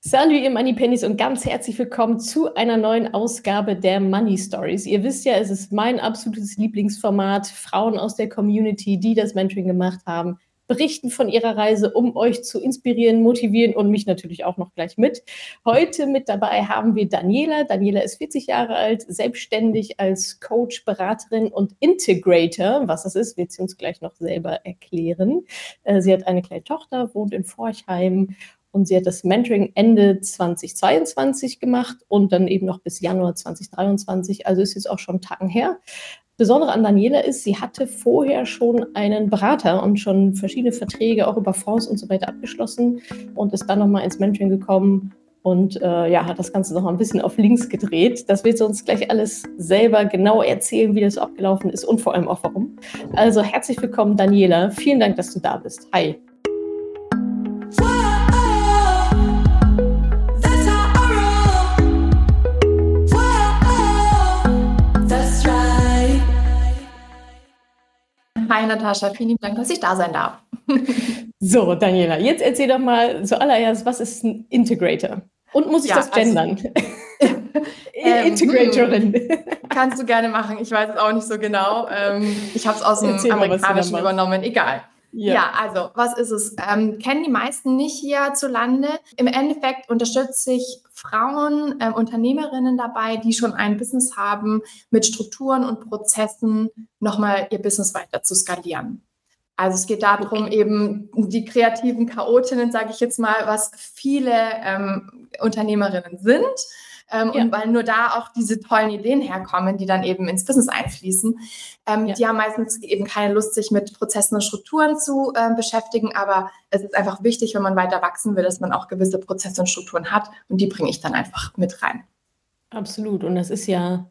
Salut, ihr Money Pennies und ganz herzlich willkommen zu einer neuen Ausgabe der Money Stories. Ihr wisst ja, es ist mein absolutes Lieblingsformat. Frauen aus der Community, die das Mentoring gemacht haben, berichten von ihrer Reise, um euch zu inspirieren, motivieren und mich natürlich auch noch gleich mit. Heute mit dabei haben wir Daniela. Daniela ist 40 Jahre alt, selbstständig als Coach, Beraterin und Integrator. Was das ist, wird sie uns gleich noch selber erklären. Äh, sie hat eine kleine Tochter, wohnt in Forchheim und sie hat das Mentoring Ende 2022 gemacht und dann eben noch bis Januar 2023. Also ist jetzt auch schon Tagen her. Besondere an Daniela ist, sie hatte vorher schon einen Berater und schon verschiedene Verträge auch über Fonds und so weiter abgeschlossen und ist dann nochmal ins Mentoring gekommen und äh, ja, hat das Ganze noch ein bisschen auf links gedreht. Das wird sie uns gleich alles selber genau erzählen, wie das abgelaufen ist und vor allem auch warum. Also herzlich willkommen, Daniela. Vielen Dank, dass du da bist. Hi. Hi Natascha, vielen lieben Dank, dass ich da sein darf. so, Daniela, jetzt erzähl doch mal zuallererst, was ist ein Integrator? Und muss ich ja, das also gendern? Also, Integratorin. Ähm, kannst du gerne machen. Ich weiß es auch nicht so genau. Ähm, ich habe es aus dem Amerikanischen übernommen. Egal. Ja. ja. also was ist es? Ähm, kennen die meisten nicht hierzulande. Im Endeffekt unterstütze ich Frauen, äh, Unternehmerinnen dabei, die schon ein Business haben, mit Strukturen und Prozessen nochmal ihr Business weiter zu skalieren. Also es geht darum, okay. eben die kreativen Chaotinnen, sage ich jetzt mal, was viele ähm, Unternehmerinnen sind ähm, ja. Und weil nur da auch diese tollen Ideen herkommen, die dann eben ins Business einfließen. Ähm, ja. Die haben meistens eben keine Lust, sich mit Prozessen und Strukturen zu äh, beschäftigen, aber es ist einfach wichtig, wenn man weiter wachsen will, dass man auch gewisse Prozesse und Strukturen hat und die bringe ich dann einfach mit rein. Absolut. Und das ist ja,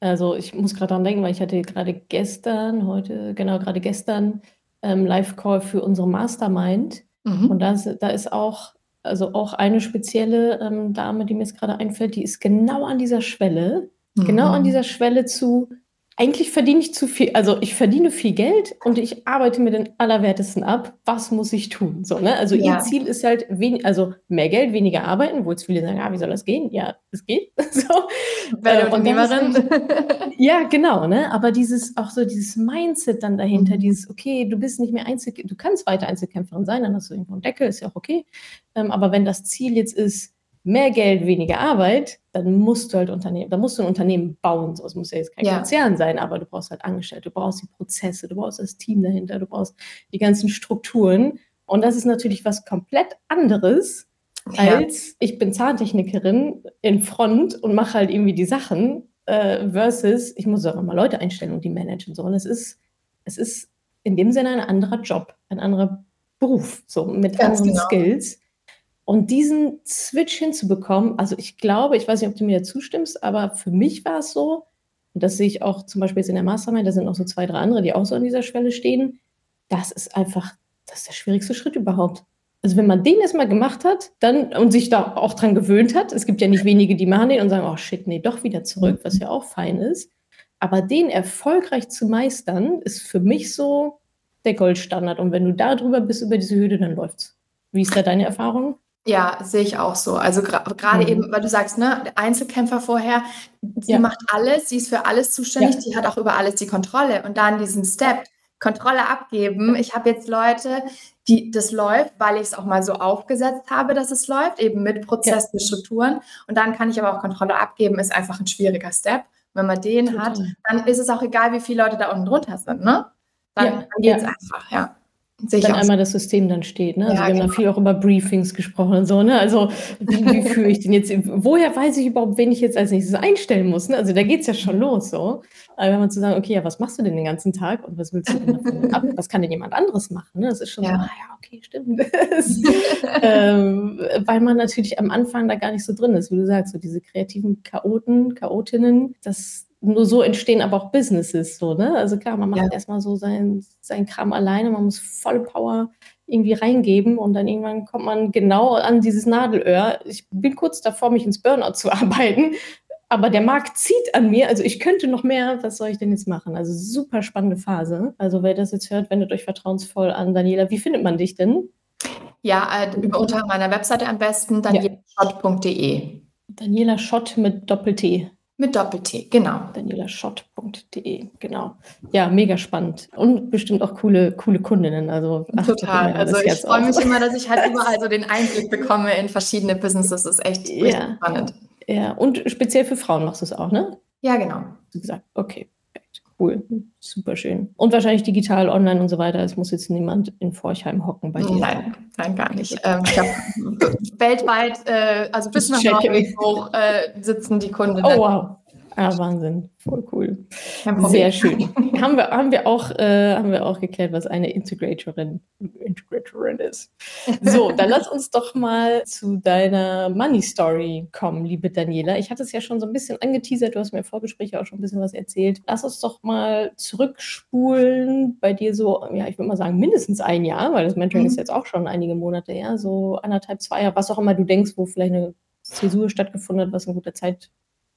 also ich muss gerade daran denken, weil ich hatte gerade gestern, heute, genau, gerade gestern ähm, Live-Call für unsere Mastermind. Mhm. Und das, da ist auch also auch eine spezielle ähm, Dame, die mir jetzt gerade einfällt, die ist genau an dieser Schwelle, mhm. genau an mhm. dieser Schwelle zu, eigentlich verdiene ich zu viel, also ich verdiene viel Geld und ich arbeite mir den Allerwertesten ab. Was muss ich tun? So, ne? Also ja. ihr Ziel ist halt wenig, also mehr Geld, weniger arbeiten, wo jetzt viele sagen, ah, wie soll das gehen? Ja, es geht. so. Bei der Unternehmerin. ja, genau, ne? Aber dieses, auch so dieses Mindset dann dahinter, mhm. dieses, okay, du bist nicht mehr Einzel, du kannst weiter Einzelkämpferin sein, dann hast du irgendwo einen Deckel, ist ja auch okay. Ähm, aber wenn das Ziel jetzt ist, mehr Geld, weniger Arbeit, dann musst du halt Unternehmen, dann musst du ein Unternehmen bauen. So, es muss ja jetzt kein ja. Konzern sein, aber du brauchst halt Angestellte, du brauchst die Prozesse, du brauchst das Team dahinter, du brauchst die ganzen Strukturen. Und das ist natürlich was komplett anderes, ja. als ich bin Zahntechnikerin in Front und mache halt irgendwie die Sachen, äh, versus ich muss auch immer Leute einstellen und die managen. So. Und es ist, es ist in dem Sinne ein anderer Job, ein anderer Beruf, so mit Ganz anderen genau. Skills. Und diesen Switch hinzubekommen, also ich glaube, ich weiß nicht, ob du mir da zustimmst, aber für mich war es so, und das sehe ich auch zum Beispiel jetzt in der Mastermind, da sind noch so zwei, drei andere, die auch so an dieser Schwelle stehen, das ist einfach, das ist der schwierigste Schritt überhaupt. Also wenn man den erstmal gemacht hat, dann und sich da auch dran gewöhnt hat, es gibt ja nicht wenige, die machen den und sagen, oh shit, nee, doch wieder zurück, was ja auch fein ist. Aber den erfolgreich zu meistern, ist für mich so der Goldstandard. Und wenn du da drüber bist, über diese Hürde, dann läuft's. Wie ist da deine Erfahrung? Ja, sehe ich auch so. Also gerade mhm. eben, weil du sagst, ne, Einzelkämpfer vorher, sie ja. macht alles, sie ist für alles zuständig, ja. sie hat auch über alles die Kontrolle. Und dann diesen Step, Kontrolle abgeben. Ich habe jetzt Leute, die das läuft, weil ich es auch mal so aufgesetzt habe, dass es läuft, eben mit Prozessen, ja. Strukturen. Und dann kann ich aber auch Kontrolle abgeben, ist einfach ein schwieriger Step. Wenn man den Total. hat, dann ist es auch egal, wie viele Leute da unten drunter sind, ne? Dann, dann geht es einfach, ja. Sehe dann einmal das System dann steht. Ne? Also ja, wir haben genau. da viel auch über Briefings gesprochen und so. Ne? Also wie, wie führe ich den jetzt? Woher weiß ich überhaupt, wen ich jetzt als nächstes einstellen muss? Ne? Also da geht es ja schon los. So. Aber wenn man zu sagen, okay, ja, was machst du denn den ganzen Tag und was willst du denn ab? Was kann denn jemand anderes machen? Ne? Das ist schon ja. so, ah ja, okay, stimmt. ähm, weil man natürlich am Anfang da gar nicht so drin ist, wie du sagst, so diese kreativen Chaoten, Chaotinnen, das nur so entstehen aber auch Businesses so, ne? Also klar, man macht ja. erstmal so sein, sein Kram alleine, man muss volle Power irgendwie reingeben und dann irgendwann kommt man genau an dieses Nadelöhr. Ich bin kurz davor, mich ins Burnout zu arbeiten, aber der Markt zieht an mir, also ich könnte noch mehr, was soll ich denn jetzt machen? Also super spannende Phase. Also wer das jetzt hört, wendet euch vertrauensvoll an. Daniela, wie findet man dich denn? Ja, äh, über unter meiner Webseite am besten, danielaschott.de. Daniela Schott mit Doppel-T. Mit Doppel-T, genau. danielaschott.de, genau. Ja, mega spannend. Und bestimmt auch coole, coole Kundinnen. Also, Total. Also ich freue mich immer, dass ich halt überall so den Einblick bekomme in verschiedene Businesses. Das ist echt ja. spannend. Ja, und speziell für Frauen machst du es auch, ne? Ja, genau. Du gesagt, okay. Cool, super schön. Und wahrscheinlich digital, online und so weiter. Es muss jetzt niemand in Forchheim hocken bei dir. Nein, nein, gar nicht. Ähm, ich habe weltweit, äh, also bis nach Norwegen hoch äh, sitzen die Kunden. Oh wow. Ah, Wahnsinn, voll cool. Sehr schön. haben, wir, haben, wir auch, äh, haben wir auch geklärt, was eine Integratorin, Integratorin ist. So, dann lass uns doch mal zu deiner Money Story kommen, liebe Daniela. Ich hatte es ja schon so ein bisschen angeteasert, du hast mir im Vorgespräch auch schon ein bisschen was erzählt. Lass uns doch mal zurückspulen bei dir so, ja, ich würde mal sagen, mindestens ein Jahr, weil das Mentoring mhm. ist jetzt auch schon einige Monate her, so anderthalb, zwei Jahre, was auch immer du denkst, wo vielleicht eine Zäsur stattgefunden hat, was ein guter Zeit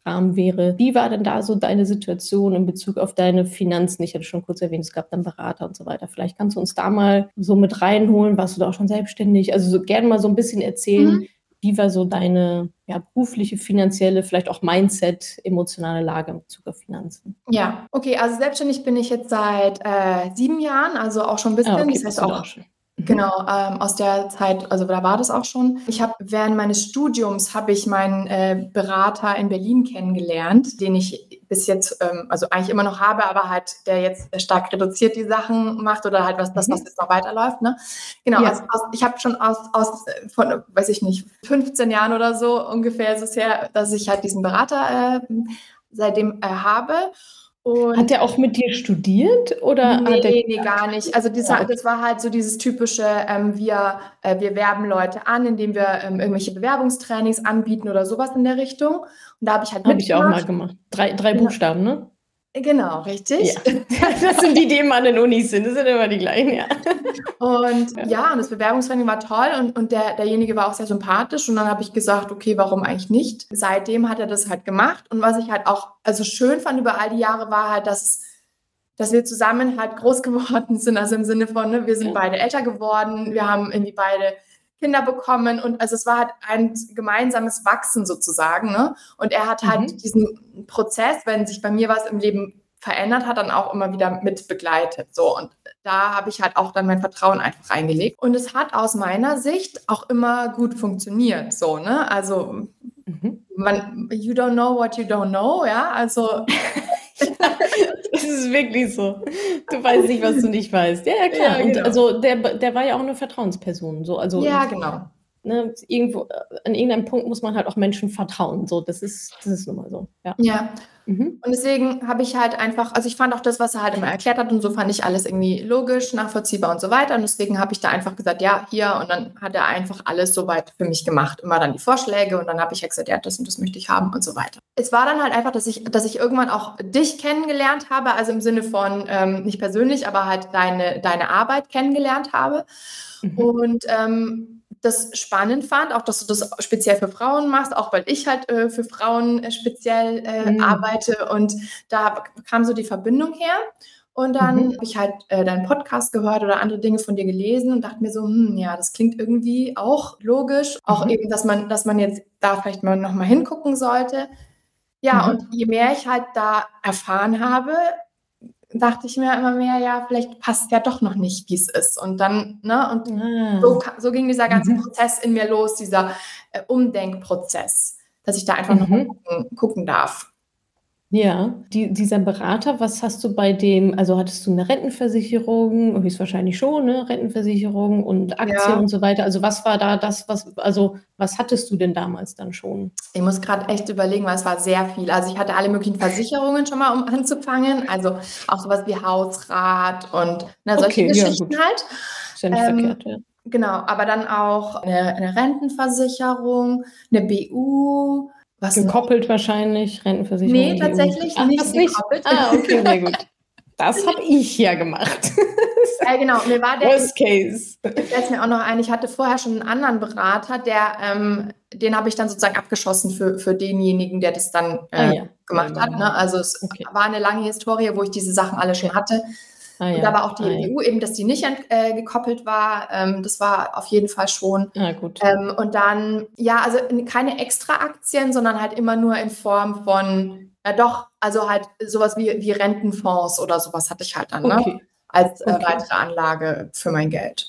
Rahmen wäre. Wie war denn da so deine Situation in Bezug auf deine Finanzen? Ich hatte schon kurz erwähnt, es gab dann Berater und so weiter. Vielleicht kannst du uns da mal so mit reinholen. Warst du da auch schon selbstständig? Also so gerne mal so ein bisschen erzählen. Mhm. Wie war so deine ja, berufliche, finanzielle, vielleicht auch Mindset, emotionale Lage in Bezug auf Finanzen? Ja, okay, also selbstständig bin ich jetzt seit äh, sieben Jahren, also auch schon ein bisschen. Ah, okay, das heißt auch, auch schon. Genau, ähm, aus der Zeit, also da war das auch schon. Ich habe während meines Studiums habe ich meinen äh, Berater in Berlin kennengelernt, den ich bis jetzt, ähm, also eigentlich immer noch habe, aber halt der jetzt stark reduziert die Sachen macht oder halt was das, mhm. was jetzt noch weiterläuft. Ne? Genau, ja. also aus, ich habe schon aus, aus von, weiß ich nicht, 15 Jahren oder so ungefähr ist es her, dass ich halt diesen Berater äh, seitdem äh, habe. Und hat er auch mit dir studiert oder? Nee, nee, gar nicht. Also das, das, war halt so dieses typische, ähm, wir, äh, wir werben Leute an, indem wir ähm, irgendwelche Bewerbungstrainings anbieten oder sowas in der Richtung. Und da habe ich halt Habe ich auch mal gemacht. Drei, drei ja. Buchstaben, ne? Genau, richtig. Ja. Das sind die, die immer an den Unis sind. Das sind immer die gleichen, ja. Und ja, und das Bewerbungstraining war toll und, und der, derjenige war auch sehr sympathisch. Und dann habe ich gesagt, okay, warum eigentlich nicht? Seitdem hat er das halt gemacht. Und was ich halt auch also schön fand über all die Jahre war halt, dass, dass wir zusammen halt groß geworden sind. Also im Sinne von, ne, wir sind beide älter geworden, wir haben irgendwie beide Kinder bekommen und also es war halt ein gemeinsames Wachsen sozusagen. Ne? Und er hat halt mhm. diesen Prozess, wenn sich bei mir was im Leben verändert hat, dann auch immer wieder mit begleitet. So und da habe ich halt auch dann mein Vertrauen einfach reingelegt. Und es hat aus meiner Sicht auch immer gut funktioniert. So, ne? Also mhm. man, you don't know what you don't know, ja. Also das ist wirklich so. Du weißt nicht, was du nicht weißt. Ja, ja klar. Ja, genau. Und also der, der war ja auch eine Vertrauensperson. So, also ja, genau. Ne, irgendwo, an irgendeinem Punkt muss man halt auch Menschen vertrauen. So, das ist, das ist nun mal so. Ja. ja. Mhm. Und deswegen habe ich halt einfach, also ich fand auch das, was er halt immer erklärt hat und so fand ich alles irgendwie logisch, nachvollziehbar und so weiter. Und deswegen habe ich da einfach gesagt, ja, hier. Und dann hat er einfach alles soweit für mich gemacht. Immer dann die Vorschläge und dann habe ich gesagt, ja, das und das möchte ich haben und so weiter. Es war dann halt einfach, dass ich, dass ich irgendwann auch dich kennengelernt habe, also im Sinne von ähm, nicht persönlich, aber halt deine, deine Arbeit kennengelernt habe. Mhm. Und ähm, das spannend fand, auch dass du das speziell für Frauen machst, auch weil ich halt äh, für Frauen äh, speziell äh, mhm. arbeite und da kam so die Verbindung her. Und dann mhm. habe ich halt äh, deinen Podcast gehört oder andere Dinge von dir gelesen und dachte mir so, hm, ja, das klingt irgendwie auch logisch. Auch mhm. eben, dass man, dass man jetzt da vielleicht mal nochmal hingucken sollte. Ja, mhm. und je mehr ich halt da erfahren habe, dachte ich mir immer mehr, ja, vielleicht passt ja doch noch nicht, wie es ist. Und dann, ne, und ah. so, so, ging dieser ganze mhm. Prozess in mir los, dieser äh, Umdenkprozess, dass ich da einfach mhm. noch gucken, gucken darf. Ja, die, dieser Berater, was hast du bei dem, also hattest du eine Rentenversicherung, höchstwahrscheinlich schon, ne? Rentenversicherung und Aktien ja. und so weiter. Also was war da das, was, also was hattest du denn damals dann schon? Ich muss gerade echt überlegen, weil es war sehr viel. Also ich hatte alle möglichen Versicherungen schon mal, um anzufangen. Also auch sowas wie Hausrat und na, ne, solche okay, Geschichten ja, halt. Ist ja nicht ähm, verkehrt, ja. Genau, aber dann auch eine, eine Rentenversicherung, eine BU, was gekoppelt noch? wahrscheinlich, Rentenversicherung? Nee, tatsächlich Ach, nicht gekoppelt. Ah, okay, sehr gut. Das habe ich ja gemacht. Ja, genau. Mir war der, Worst Case. Ich setze mir auch noch ein, ich hatte vorher schon einen anderen Berater, der, ähm, den habe ich dann sozusagen abgeschossen für, für denjenigen, der das dann äh, ah, ja. gemacht ja, hat. Ne? Also es okay. war eine lange Historie, wo ich diese Sachen alle schon hatte. Ah, ja. Und aber auch die ah, EU eben, dass die nicht äh, gekoppelt war. Ähm, das war auf jeden Fall schon. Ja, gut. Ähm, und dann, ja, also keine extra Aktien, sondern halt immer nur in Form von, ja doch, also halt sowas wie, wie Rentenfonds oder sowas hatte ich halt dann, ne? Okay. Als äh, okay. weitere Anlage für mein Geld.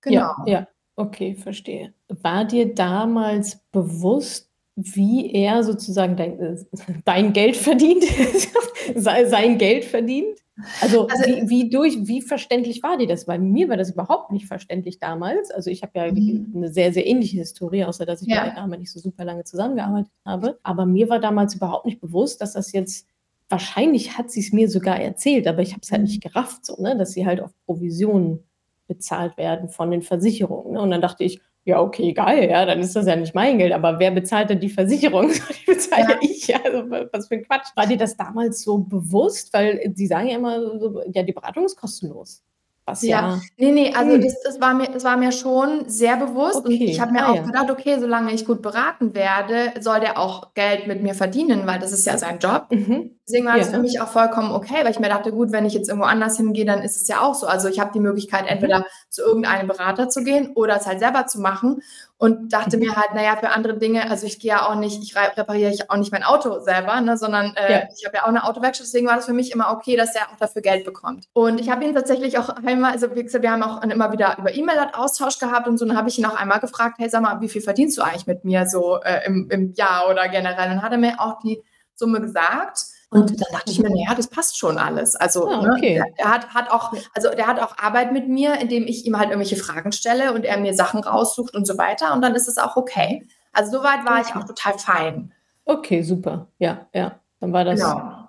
Genau. Ja, ja, okay, verstehe. War dir damals bewusst, wie er sozusagen dein, äh, dein Geld verdient, sein Geld verdient? Also, also wie, wie, durch, wie verständlich war dir das? Weil mir war das überhaupt nicht verständlich damals. Also ich habe ja mhm. eine sehr, sehr ähnliche Historie, außer dass ich ja. mit der Dame nicht so super lange zusammengearbeitet habe. Aber mir war damals überhaupt nicht bewusst, dass das jetzt, wahrscheinlich hat sie es mir sogar erzählt, aber ich habe es halt nicht mhm. gerafft, so, ne? dass sie halt auf Provisionen bezahlt werden von den Versicherungen. Ne? Und dann dachte ich, ja, okay, geil, ja, dann ist das ja nicht mein Geld, aber wer bezahlt denn die Versicherung? die bezahle ja. ich, also was für ein Quatsch. War dir das damals so bewusst? Weil sie sagen ja immer, so, ja, die Beratung ist kostenlos. Was ja. ja nee, nee, also hm. das, das, war mir, das war mir schon sehr bewusst. Okay. Und ich habe mir ah, auch ja. gedacht, okay, solange ich gut beraten werde, soll der auch Geld mit mir verdienen, weil das ist ja sein Job. Mhm. Deswegen war ja. das für mich auch vollkommen okay, weil ich mir dachte, gut, wenn ich jetzt irgendwo anders hingehe, dann ist es ja auch so. Also ich habe die Möglichkeit, entweder zu irgendeinem Berater zu gehen oder es halt selber zu machen und dachte mhm. mir halt, naja, für andere Dinge, also ich gehe ja auch nicht, ich repariere ich auch nicht mein Auto selber, ne, sondern äh, ja. ich habe ja auch eine Autowerkstatt, deswegen war das für mich immer okay, dass er auch dafür Geld bekommt. Und ich habe ihn tatsächlich auch einmal, also wie gesagt, wir haben auch immer wieder über E-Mail Austausch gehabt und so, dann habe ich ihn auch einmal gefragt, hey, sag mal, wie viel verdienst du eigentlich mit mir so äh, im, im Jahr oder generell? Und dann hat er mir auch die Summe gesagt. Und dann dachte ich mir, naja, das passt schon alles. Also ah, ne, okay. ne, der, hat, hat auch, also der hat auch Arbeit mit mir, indem ich ihm halt irgendwelche Fragen stelle und er mir Sachen raussucht und so weiter. Und dann ist es auch okay. Also soweit war okay. ich auch total fein. Okay, super. Ja, ja. Dann war das. Genau.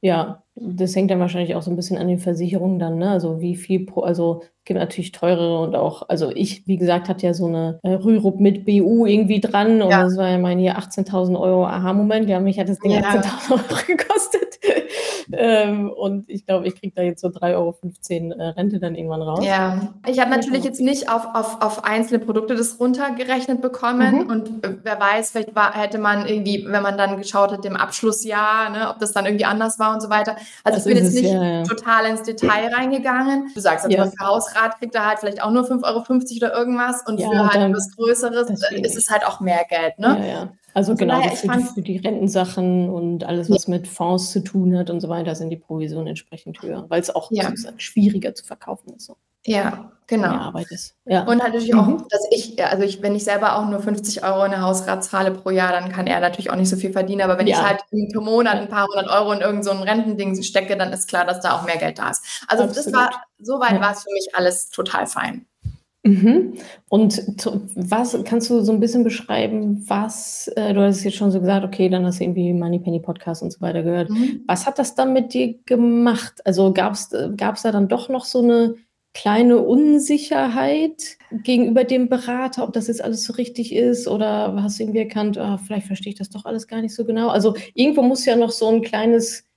Ja, das hängt dann wahrscheinlich auch so ein bisschen an den Versicherungen dann, ne? Also wie viel pro, also es gibt natürlich teurere und auch, also ich, wie gesagt, hatte ja so eine äh, Rürup mit BU irgendwie dran und ja. das war ja mein hier 18.000 Euro Aha-Moment. Ja, mich hat das Ding ja. 18.000 Euro gekostet. Ähm, und ich glaube, ich kriege da jetzt so 3,15 Euro äh, Rente dann irgendwann raus. Ja, ich habe natürlich jetzt nicht auf, auf, auf einzelne Produkte das runtergerechnet bekommen. Mhm. Und äh, wer weiß, vielleicht war, hätte man irgendwie, wenn man dann geschaut hat, im Abschlussjahr, ne, ob das dann irgendwie anders war und so weiter. Also das ich bin jetzt nicht ja, ja. total ins Detail reingegangen. Du sagst, also ja. für Hausrat kriegt er halt vielleicht auch nur 5,50 Euro oder irgendwas. Und für halt was Größeres ist es halt auch mehr Geld. Ne? Ja, ja. Also, also genau, für die, für die Rentensachen und alles, was mit Fonds zu tun hat und so weiter, sind die Provisionen entsprechend höher, weil es auch ja. schwieriger zu verkaufen ist. So. Ja, genau. Arbeit ist. Ja. Und halt natürlich mhm. auch, dass ich, also ich, wenn ich selber auch nur 50 Euro in der Hausrat zahle pro Jahr, dann kann er natürlich auch nicht so viel verdienen. Aber wenn ja. ich halt pro Monat ein paar hundert Euro in irgendein so Rentending stecke, dann ist klar, dass da auch mehr Geld da ist. Also Absolut. das war, soweit ja. war es für mich alles total fein. Mhm. Und was kannst du so ein bisschen beschreiben, was, äh, du hast jetzt schon so gesagt, okay, dann hast du irgendwie Money Penny Podcast und so weiter gehört. Mhm. Was hat das dann mit dir gemacht? Also gab es da dann doch noch so eine kleine Unsicherheit gegenüber dem Berater, ob das jetzt alles so richtig ist oder hast du irgendwie erkannt, oh, vielleicht verstehe ich das doch alles gar nicht so genau? Also irgendwo muss ja noch so ein kleines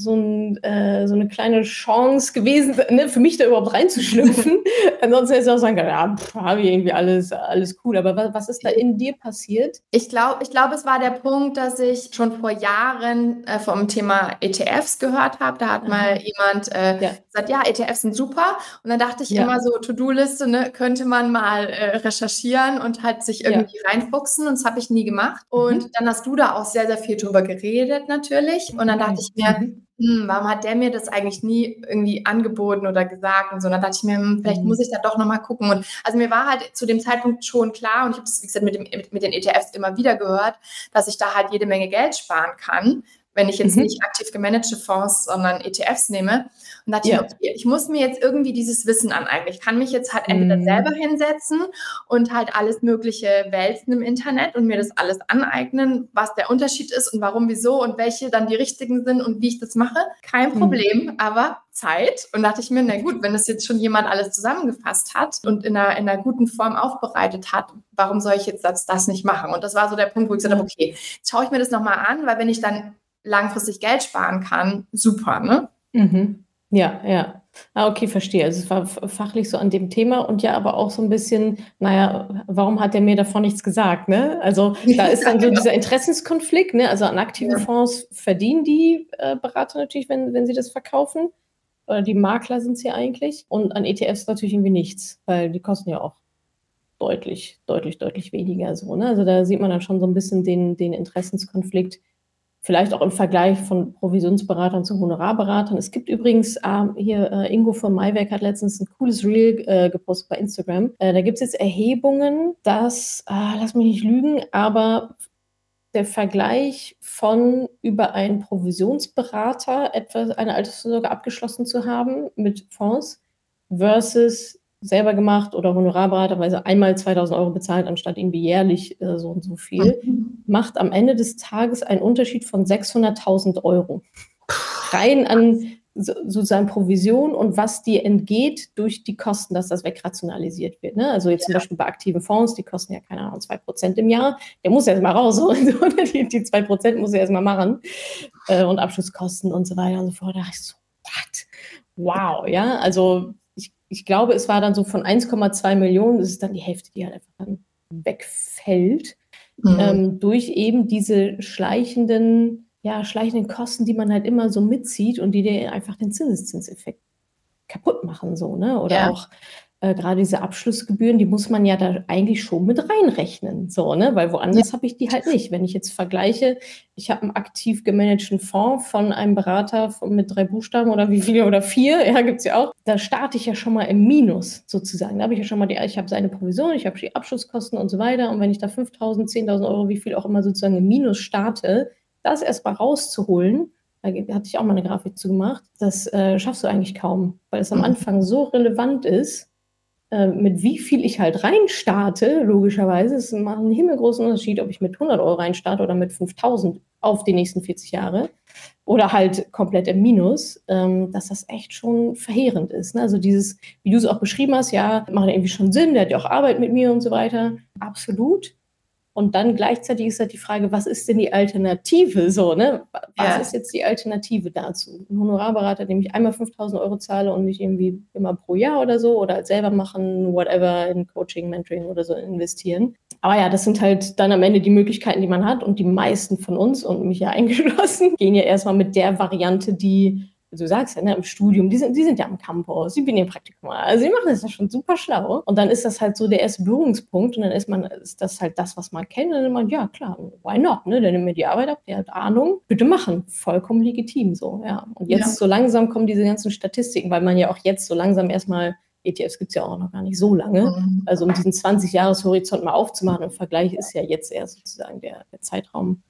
so, ein, äh, so eine kleine Chance gewesen, ne, für mich da überhaupt reinzuschlüpfen. Ansonsten hätte ich auch sagen können, ja, habe ich irgendwie alles, alles cool. Aber was, was ist da in dir passiert? Ich glaube, ich glaub, es war der Punkt, dass ich schon vor Jahren äh, vom Thema ETFs gehört habe. Da hat mhm. mal jemand äh, ja. gesagt, ja, ETFs sind super. Und dann dachte ich ja. immer so, To-Do-Liste, ne, könnte man mal äh, recherchieren und halt sich irgendwie ja. reinfuchsen. Und das habe ich nie gemacht. Und mhm. dann hast du da auch sehr, sehr viel drüber geredet natürlich. Und dann dachte ich mir, mhm hm, warum hat der mir das eigentlich nie irgendwie angeboten oder gesagt und so. Und dann dachte ich mir, hm, vielleicht mhm. muss ich da doch nochmal gucken. Und also mir war halt zu dem Zeitpunkt schon klar, und ich habe das, wie gesagt, mit, dem, mit den ETFs immer wieder gehört, dass ich da halt jede Menge Geld sparen kann, wenn ich jetzt mhm. nicht aktiv gemanagte Fonds, sondern ETFs nehme. Und dachte ja. ich, okay, ich muss mir jetzt irgendwie dieses Wissen aneignen. Ich kann mich jetzt halt entweder mhm. selber hinsetzen und halt alles Mögliche wälzen im Internet und mir das alles aneignen, was der Unterschied ist und warum, wieso und welche dann die richtigen sind und wie ich das mache. Kein mhm. Problem, mhm. aber Zeit. Und dachte ich mir, na gut, wenn das jetzt schon jemand alles zusammengefasst hat und in einer, in einer guten Form aufbereitet hat, warum soll ich jetzt das, das nicht machen? Und das war so der Punkt, wo ich gesagt habe, okay, jetzt schaue ich mir das nochmal an, weil wenn ich dann langfristig Geld sparen kann, super, ne? Mhm. Ja, ja. Ah, okay, verstehe. Also es war fachlich so an dem Thema und ja, aber auch so ein bisschen, naja, warum hat er mir davon nichts gesagt, ne? Also da ist dann so dieser Interessenskonflikt, ne? Also an aktiven ja. Fonds verdienen die äh, Berater natürlich, wenn, wenn sie das verkaufen. oder die Makler sind sie eigentlich. Und an ETFs natürlich irgendwie nichts, weil die kosten ja auch deutlich, deutlich, deutlich weniger so. Ne? Also da sieht man dann schon so ein bisschen den, den Interessenskonflikt, vielleicht auch im Vergleich von Provisionsberatern zu Honorarberatern. Es gibt übrigens äh, hier, äh, Ingo von Maiwerk hat letztens ein cooles Reel äh, gepostet bei Instagram. Äh, da gibt es jetzt Erhebungen, dass, ah, lass mich nicht lügen, aber der Vergleich von über einen Provisionsberater etwas eine Altersvorsorge abgeschlossen zu haben mit Fonds versus selber gemacht oder Honorarberater, weil sie einmal 2000 Euro bezahlt, anstatt irgendwie jährlich äh, so und so viel, mhm. macht am Ende des Tages einen Unterschied von 600.000 Euro. Rein an so, sozusagen Provision und was dir entgeht durch die Kosten, dass das wegrationalisiert wird. Ne? Also jetzt ja. zum Beispiel bei aktiven Fonds, die kosten ja, keine Ahnung, 2% im Jahr. Der muss ja erstmal raus. die, die 2% muss er erstmal machen. Äh, und Abschlusskosten und so weiter und so fort. Da ich so, what? Wow, ja, also ich glaube, es war dann so von 1,2 Millionen, das ist dann die Hälfte, die halt einfach dann wegfällt, mhm. ähm, durch eben diese schleichenden, ja, schleichenden Kosten, die man halt immer so mitzieht und die dir einfach den Zinseszinseffekt kaputt machen, so, ne? Oder ja. auch äh, gerade diese Abschlussgebühren, die muss man ja da eigentlich schon mit reinrechnen, so, ne? Weil woanders ja. habe ich die halt nicht. Wenn ich jetzt vergleiche, ich habe einen aktiv gemanagten Fonds von einem Berater von, mit drei Buchstaben oder wie viele oder vier, ja, gibt es ja auch, da starte ich ja schon mal im Minus sozusagen. Da habe ich ja schon mal die, ich habe seine Provision, ich habe die Abschlusskosten und so weiter. Und wenn ich da 5.000, 10.000 Euro, wie viel auch immer sozusagen im Minus starte, das erstmal rauszuholen, da hatte ich auch mal eine Grafik zu gemacht, das äh, schaffst du eigentlich kaum, weil es am mhm. Anfang so relevant ist, mit wie viel ich halt reinstarte, logischerweise, es macht einen himmelgroßen Unterschied, ob ich mit 100 Euro reinstarte oder mit 5000 auf die nächsten 40 Jahre oder halt komplett im Minus, ähm, dass das echt schon verheerend ist. Ne? Also dieses, wie du es auch beschrieben hast, ja, macht irgendwie schon Sinn, der hat ja auch Arbeit mit mir und so weiter. Absolut. Und dann gleichzeitig ist halt die Frage, was ist denn die Alternative so, ne? Was ja. ist jetzt die Alternative dazu? Ein Honorarberater, dem ich einmal 5000 Euro zahle und nicht irgendwie immer pro Jahr oder so oder halt selber machen, whatever, in Coaching, Mentoring oder so investieren. Aber ja, das sind halt dann am Ende die Möglichkeiten, die man hat und die meisten von uns und mich ja eingeschlossen, gehen ja erstmal mit der Variante, die du sagst ja, ne, im Studium, die sind, die sind ja am Campus, die bin ja Praktikum. Also die machen das ja schon super schlau. Und dann ist das halt so der erste Berührungspunkt und dann ist man, ist das halt das, was man kennt. Und dann denkt man, ja klar, why not? Ne? Der nimmt mir die Arbeit ab, der hat Ahnung, bitte machen. Vollkommen legitim so, ja. Und jetzt ja. so langsam kommen diese ganzen Statistiken, weil man ja auch jetzt so langsam erstmal ETFs gibt es ja auch noch gar nicht so lange. Mhm. Also um diesen 20-Jahres-Horizont mal aufzumachen, im Vergleich ist ja jetzt erst sozusagen der, der Zeitraum,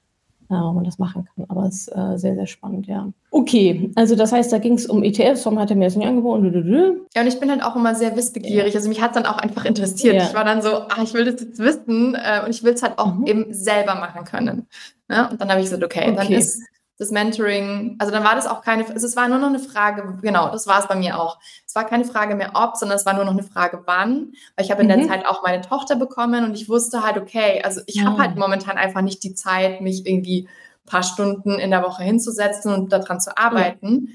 äh, wo man das machen kann. Aber es ist äh, sehr, sehr spannend, ja. Okay, also das heißt, da ging es um ETFs, warum hat er mir das nicht angeboten? Ja, und ich bin halt auch immer sehr wissbegierig. Ja. Also mich hat es dann auch einfach interessiert. Ja. Ich war dann so, ach, ich will das jetzt wissen äh, und ich will es halt auch mhm. eben selber machen können. Ne? Und dann habe ich gesagt, okay, okay, dann ist das Mentoring, also dann war das auch keine, also es war nur noch eine Frage, genau, das war es bei mir auch. Es war keine Frage mehr ob, sondern es war nur noch eine Frage wann, weil ich habe in mhm. der Zeit auch meine Tochter bekommen und ich wusste halt, okay, also ich mhm. habe halt momentan einfach nicht die Zeit, mich irgendwie ein paar Stunden in der Woche hinzusetzen und daran zu arbeiten.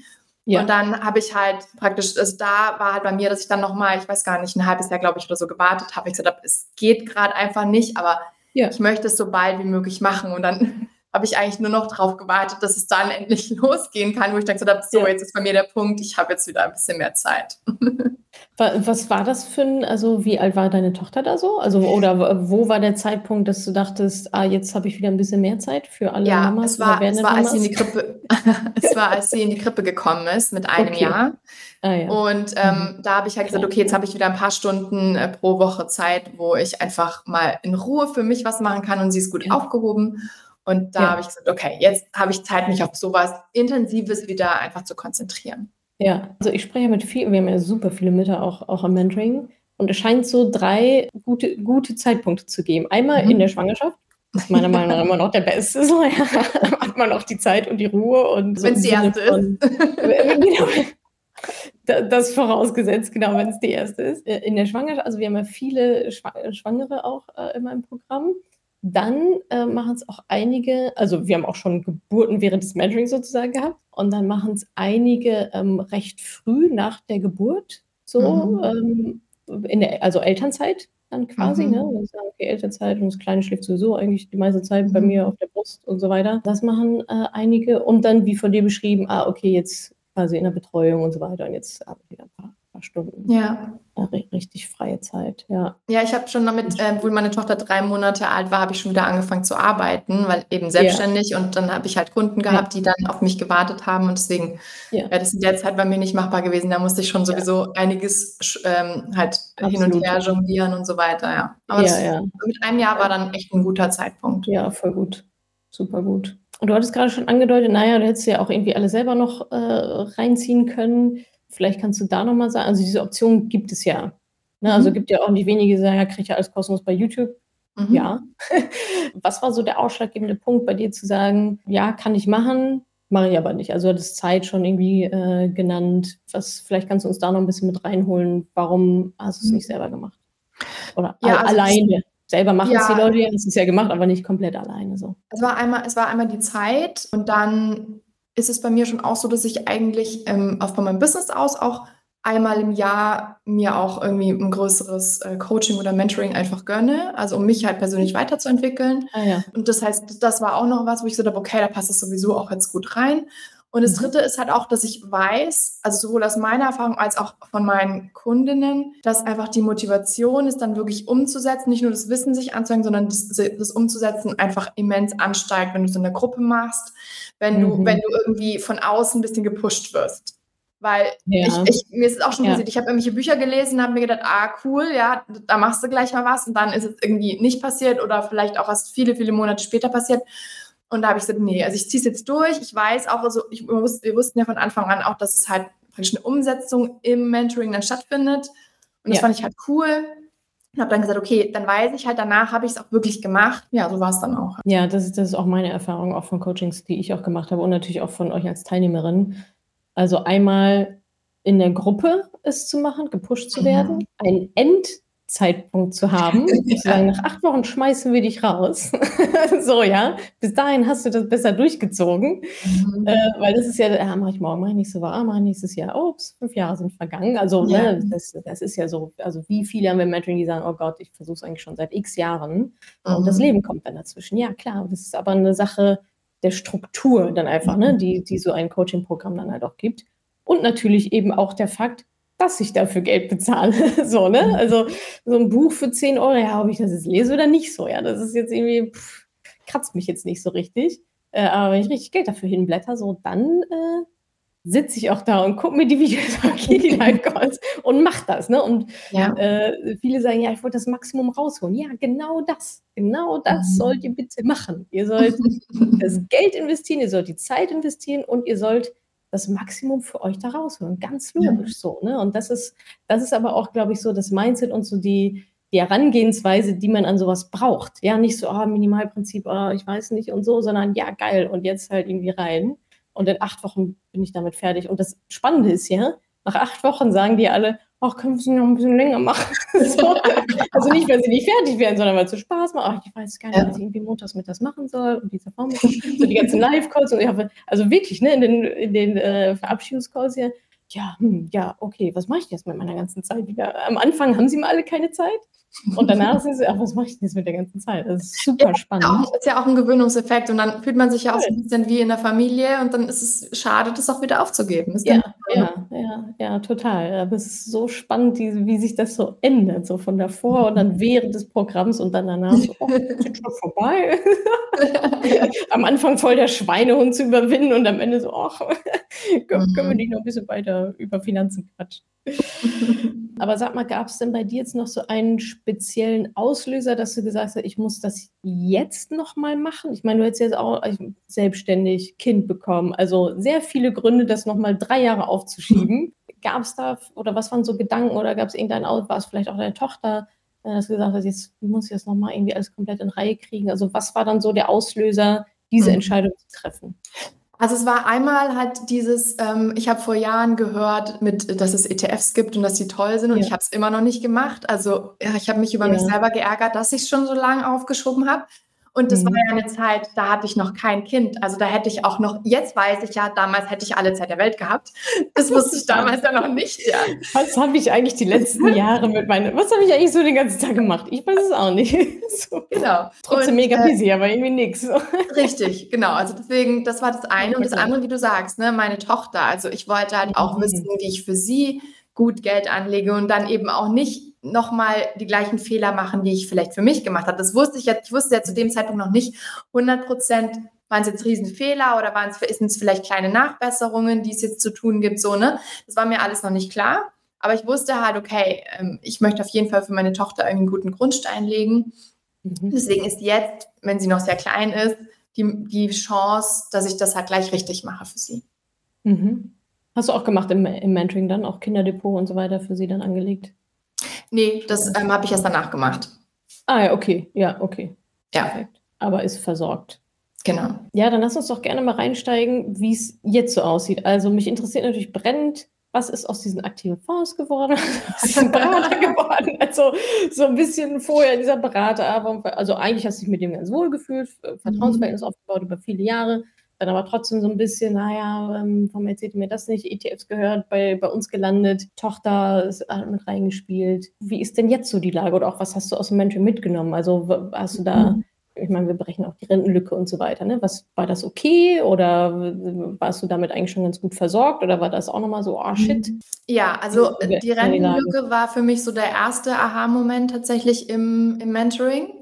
Ja. Und dann habe ich halt praktisch, also da war halt bei mir, dass ich dann nochmal, ich weiß gar nicht, ein halbes Jahr, glaube ich, oder so gewartet habe. Ich gesagt habe, es geht gerade einfach nicht, aber ja. ich möchte es so bald wie möglich machen. Und dann habe ich eigentlich nur noch darauf gewartet, dass es dann endlich losgehen kann, wo ich dann gesagt habe, so, jetzt ist bei mir der Punkt, ich habe jetzt wieder ein bisschen mehr Zeit. Was war das für ein, also wie alt war deine Tochter da so? Also, oder wo war der Zeitpunkt, dass du dachtest, ah, jetzt habe ich wieder ein bisschen mehr Zeit für alle ja, Mamas? Es war, es war, als sie in die Krippe, es war, als sie in die Krippe gekommen ist mit einem okay. Jahr. Ah, ja. Und ähm, mhm. da habe ich halt gesagt, okay, jetzt habe ich wieder ein paar Stunden äh, pro Woche Zeit, wo ich einfach mal in Ruhe für mich was machen kann und sie ist gut ja. aufgehoben. Und da ja. habe ich gesagt, okay, jetzt habe ich Zeit, mich auf sowas Intensives wieder einfach zu konzentrieren. Ja, also ich spreche mit vielen, wir haben ja super viele Mütter auch, auch am Mentoring. Und es scheint so drei gute, gute Zeitpunkte zu geben. Einmal mhm. in der Schwangerschaft, das ist meiner Meinung nach immer noch der Beste. So, ja. Hat man auch die Zeit und die Ruhe. und so Wenn es die erste ist. genau, das vorausgesetzt, genau, wenn es die erste ist. In der Schwangerschaft, also wir haben ja viele Schwangere auch äh, immer im Programm. Dann äh, machen es auch einige, also wir haben auch schon Geburten während des Mentoring sozusagen gehabt. Und dann machen es einige ähm, recht früh nach der Geburt, so mhm. ähm, in der, also Elternzeit dann quasi, mhm. ne? Und sagen, okay, Elternzeit und das Kleine schläft sowieso eigentlich die meiste Zeit mhm. bei mir auf der Brust und so weiter. Das machen äh, einige. Und dann, wie von dir beschrieben, ah, okay, jetzt quasi in der Betreuung und so weiter. Und jetzt arbeite ich ein paar, paar Stunden. Ja. Richtig freie Zeit, ja. Ja, ich habe schon damit, äh, wo meine Tochter drei Monate alt war, habe ich schon wieder angefangen zu arbeiten, weil eben selbstständig ja. und dann habe ich halt Kunden gehabt, ja. die dann auf mich gewartet haben und deswegen, ja. ja. das ist in der Zeit bei mir nicht machbar gewesen. Da musste ich schon sowieso einiges ähm, halt Absolut. hin und her jonglieren und so weiter, ja. Aber das, mit einem Jahr war dann echt ein guter Zeitpunkt. Ja, voll gut. Super gut. Und du hattest gerade schon angedeutet, naja, du hättest ja auch irgendwie alle selber noch äh, reinziehen können. Vielleicht kannst du da nochmal sagen, also diese Option gibt es ja. Ne? Also mhm. gibt ja auch nicht wenige, die sagen, ja, kriege ich ja alles kostenlos bei YouTube. Mhm. Ja. Was war so der ausschlaggebende Punkt bei dir zu sagen, ja, kann ich machen, mache ich aber nicht. Also du hattest Zeit schon irgendwie äh, genannt. Was, vielleicht kannst du uns da noch ein bisschen mit reinholen. Warum hast du es mhm. nicht selber gemacht? Oder ja, also alleine? Selber machen ja. es die Leute das ist ja gemacht, aber nicht komplett alleine so. Es war einmal, es war einmal die Zeit und dann ist es bei mir schon auch so, dass ich eigentlich ähm, auch von meinem Business aus auch einmal im Jahr mir auch irgendwie ein größeres äh, Coaching oder Mentoring einfach gönne, also um mich halt persönlich weiterzuentwickeln. Ah, ja. Und das heißt, das war auch noch was, wo ich so dachte, okay, da passt es sowieso auch jetzt gut rein. Und das mhm. Dritte ist halt auch, dass ich weiß, also sowohl aus meiner Erfahrung als auch von meinen Kundinnen, dass einfach die Motivation ist, dann wirklich umzusetzen, nicht nur das Wissen sich anzuhängen, sondern das, das umzusetzen einfach immens ansteigt, wenn du es in der Gruppe machst, wenn du, mhm. wenn du irgendwie von außen ein bisschen gepusht wirst. Weil ja. ich, ich, mir ist es auch schon ja. passiert, ich habe irgendwelche Bücher gelesen, habe mir gedacht, ah, cool, ja, da machst du gleich mal was und dann ist es irgendwie nicht passiert oder vielleicht auch erst viele, viele Monate später passiert. Und da habe ich gesagt, nee, also ich ziehe es jetzt durch. Ich weiß auch, also ich, wir wussten ja von Anfang an auch, dass es halt praktisch eine Umsetzung im Mentoring dann stattfindet. Und das ja. fand ich halt cool. Und habe dann gesagt, okay, dann weiß ich halt, danach habe ich es auch wirklich gemacht. Ja, so war es dann auch. Ja, das ist, das ist auch meine Erfahrung, auch von Coachings, die ich auch gemacht habe und natürlich auch von euch als Teilnehmerin. Also einmal in der Gruppe es zu machen, gepusht zu werden, mhm. ein End Zeitpunkt zu haben. zu sagen, nach acht Wochen schmeißen wir dich raus. so, ja. Bis dahin hast du das besser durchgezogen. Mhm. Äh, weil das ist ja, ah, mache ich morgen, mache ich nächste Woche, ah, mache ich nächstes Jahr. Ups, fünf Jahre sind vergangen. Also, ne, ja. ne, das, das ist ja so, also wie viele haben wir Mentoring, die sagen, oh Gott, ich versuche es eigentlich schon seit x Jahren. Mhm. Und das mhm. Leben kommt dann dazwischen. Ja, klar. Das ist aber eine Sache der Struktur dann einfach, ne, mhm. die, die so ein Coaching-Programm dann halt auch gibt. Und natürlich eben auch der Fakt, dass ich dafür Geld bezahle. so, ne? Mhm. Also so ein Buch für 10 Euro, ja, ob ich das jetzt lese oder nicht so, ja, das ist jetzt irgendwie, pff, kratzt mich jetzt nicht so richtig. Äh, aber wenn ich richtig Geld dafür hinblätter, so, dann äh, sitze ich auch da und gucke mir die Videos an, die Live Calls und mach das. Ne? Und ja. äh, viele sagen, ja, ich wollte das Maximum rausholen. Ja, genau das. Genau das mhm. sollt ihr bitte machen. Ihr sollt das Geld investieren, ihr sollt die Zeit investieren und ihr sollt das Maximum für euch da rausholen. Ganz logisch ja. so. Ne? Und das ist, das ist aber auch, glaube ich, so das Mindset und so die, die Herangehensweise, die man an sowas braucht. Ja, nicht so, ah, Minimalprinzip, oh, ich weiß nicht und so, sondern ja, geil und jetzt halt irgendwie rein. Und in acht Wochen bin ich damit fertig. Und das Spannende ist ja, nach acht Wochen sagen die alle, ach, können wir es noch ein bisschen länger machen? so. Also nicht, weil sie nicht fertig werden, sondern weil es so Spaß macht. Ach, ich weiß gar nicht, ja. was ich irgendwie montags mit das machen soll und dieser Form. So die ganzen Live-Calls. Und ich hoffe, also wirklich, ne, in den, in den äh, Verabschiedungscalls hier, ja, hm, ja, okay, was mache ich jetzt mit meiner ganzen Zeit wieder? Am Anfang haben sie mal alle keine Zeit. Und danach sind sie, ach, was mache ich denn jetzt mit der ganzen Zeit? Das ist super ja, spannend. Das ist ja auch ein Gewöhnungseffekt und dann fühlt man sich ja auch so ein bisschen wie in der Familie und dann ist es schade, das auch wieder aufzugeben. Ist ja, ja, ja, ja, total. Aber es ist so spannend, wie, wie sich das so ändert, so von davor und dann während des Programms und dann danach so, oh, ist schon vorbei. am Anfang voll der Schweinehund zu überwinden und am Ende so, ach, können, können wir mhm. nicht noch ein bisschen weiter über Finanzen quatschen. Aber sag mal, gab es denn bei dir jetzt noch so einen speziellen Auslöser, dass du gesagt hast, ich muss das jetzt nochmal machen? Ich meine, du hättest jetzt auch selbstständig Kind bekommen. Also sehr viele Gründe, das nochmal drei Jahre aufzuschieben. Gab es da, oder was waren so Gedanken, oder gab es irgendein, war es vielleicht auch deine Tochter, äh, dass du gesagt hast, jetzt muss ich das nochmal irgendwie alles komplett in Reihe kriegen? Also was war dann so der Auslöser, diese mhm. Entscheidung zu treffen? Also es war einmal halt dieses, ähm, ich habe vor Jahren gehört, mit, dass es ETFs gibt und dass die toll sind und ja. ich habe es immer noch nicht gemacht. Also ja, ich habe mich über ja. mich selber geärgert, dass ich es schon so lange aufgeschoben habe. Und das mhm. war ja eine Zeit, da hatte ich noch kein Kind. Also da hätte ich auch noch, jetzt weiß ich ja, damals hätte ich alle Zeit der Welt gehabt. Das wusste ich damals ja noch nicht. Ja. Was habe ich eigentlich die letzten Jahre mit meinen, was habe ich eigentlich so den ganzen Tag gemacht? Ich weiß es auch nicht. So. Genau. Trotzdem und, mega äh, busy, äh, aber irgendwie nichts. Richtig, genau. Also deswegen, das war das eine. Und das andere, wie du sagst, ne, meine Tochter. Also ich wollte halt auch mhm. wissen, wie ich für sie gut Geld anlege und dann eben auch nicht nochmal die gleichen Fehler machen, die ich vielleicht für mich gemacht habe. Das wusste ich ja, ich wusste ja zu dem Zeitpunkt noch nicht 100 Prozent, waren es jetzt Riesenfehler oder waren es, sind es vielleicht kleine Nachbesserungen, die es jetzt zu tun gibt, so, ne? Das war mir alles noch nicht klar. Aber ich wusste halt, okay, ähm, ich möchte auf jeden Fall für meine Tochter einen guten Grundstein legen. Mhm. Deswegen ist jetzt, wenn sie noch sehr klein ist, die, die Chance, dass ich das halt gleich richtig mache für sie. Mhm. Hast du auch gemacht im, im Mentoring dann, auch Kinderdepot und so weiter für sie dann angelegt? Nee, das ähm, habe ich erst danach gemacht. Ah ja, okay. Ja, okay. Ja. Perfekt. Aber ist versorgt. Genau. Ja, dann lass uns doch gerne mal reinsteigen, wie es jetzt so aussieht. Also mich interessiert natürlich brennend, was ist aus diesen aktiven Fonds geworden? Was ist ein Berater geworden? Also so ein bisschen vorher dieser Berater, also eigentlich hast du dich mit dem ganz wohl gefühlt, Vertrauensverhältnis mhm. aufgebaut über viele Jahre dann aber trotzdem so ein bisschen, naja, ähm, warum erzählt ihr mir das nicht? ETFs gehört, bei, bei uns gelandet, Tochter ist mit reingespielt. Wie ist denn jetzt so die Lage oder auch was hast du aus dem Mentoring mitgenommen? Also hast du da, mhm. ich meine, wir brechen auch die Rentenlücke und so weiter, ne? Was, war das okay oder warst du damit eigentlich schon ganz gut versorgt oder war das auch nochmal so, oh shit? Ja, also die Rentenlücke war für mich so der erste Aha-Moment tatsächlich im, im Mentoring,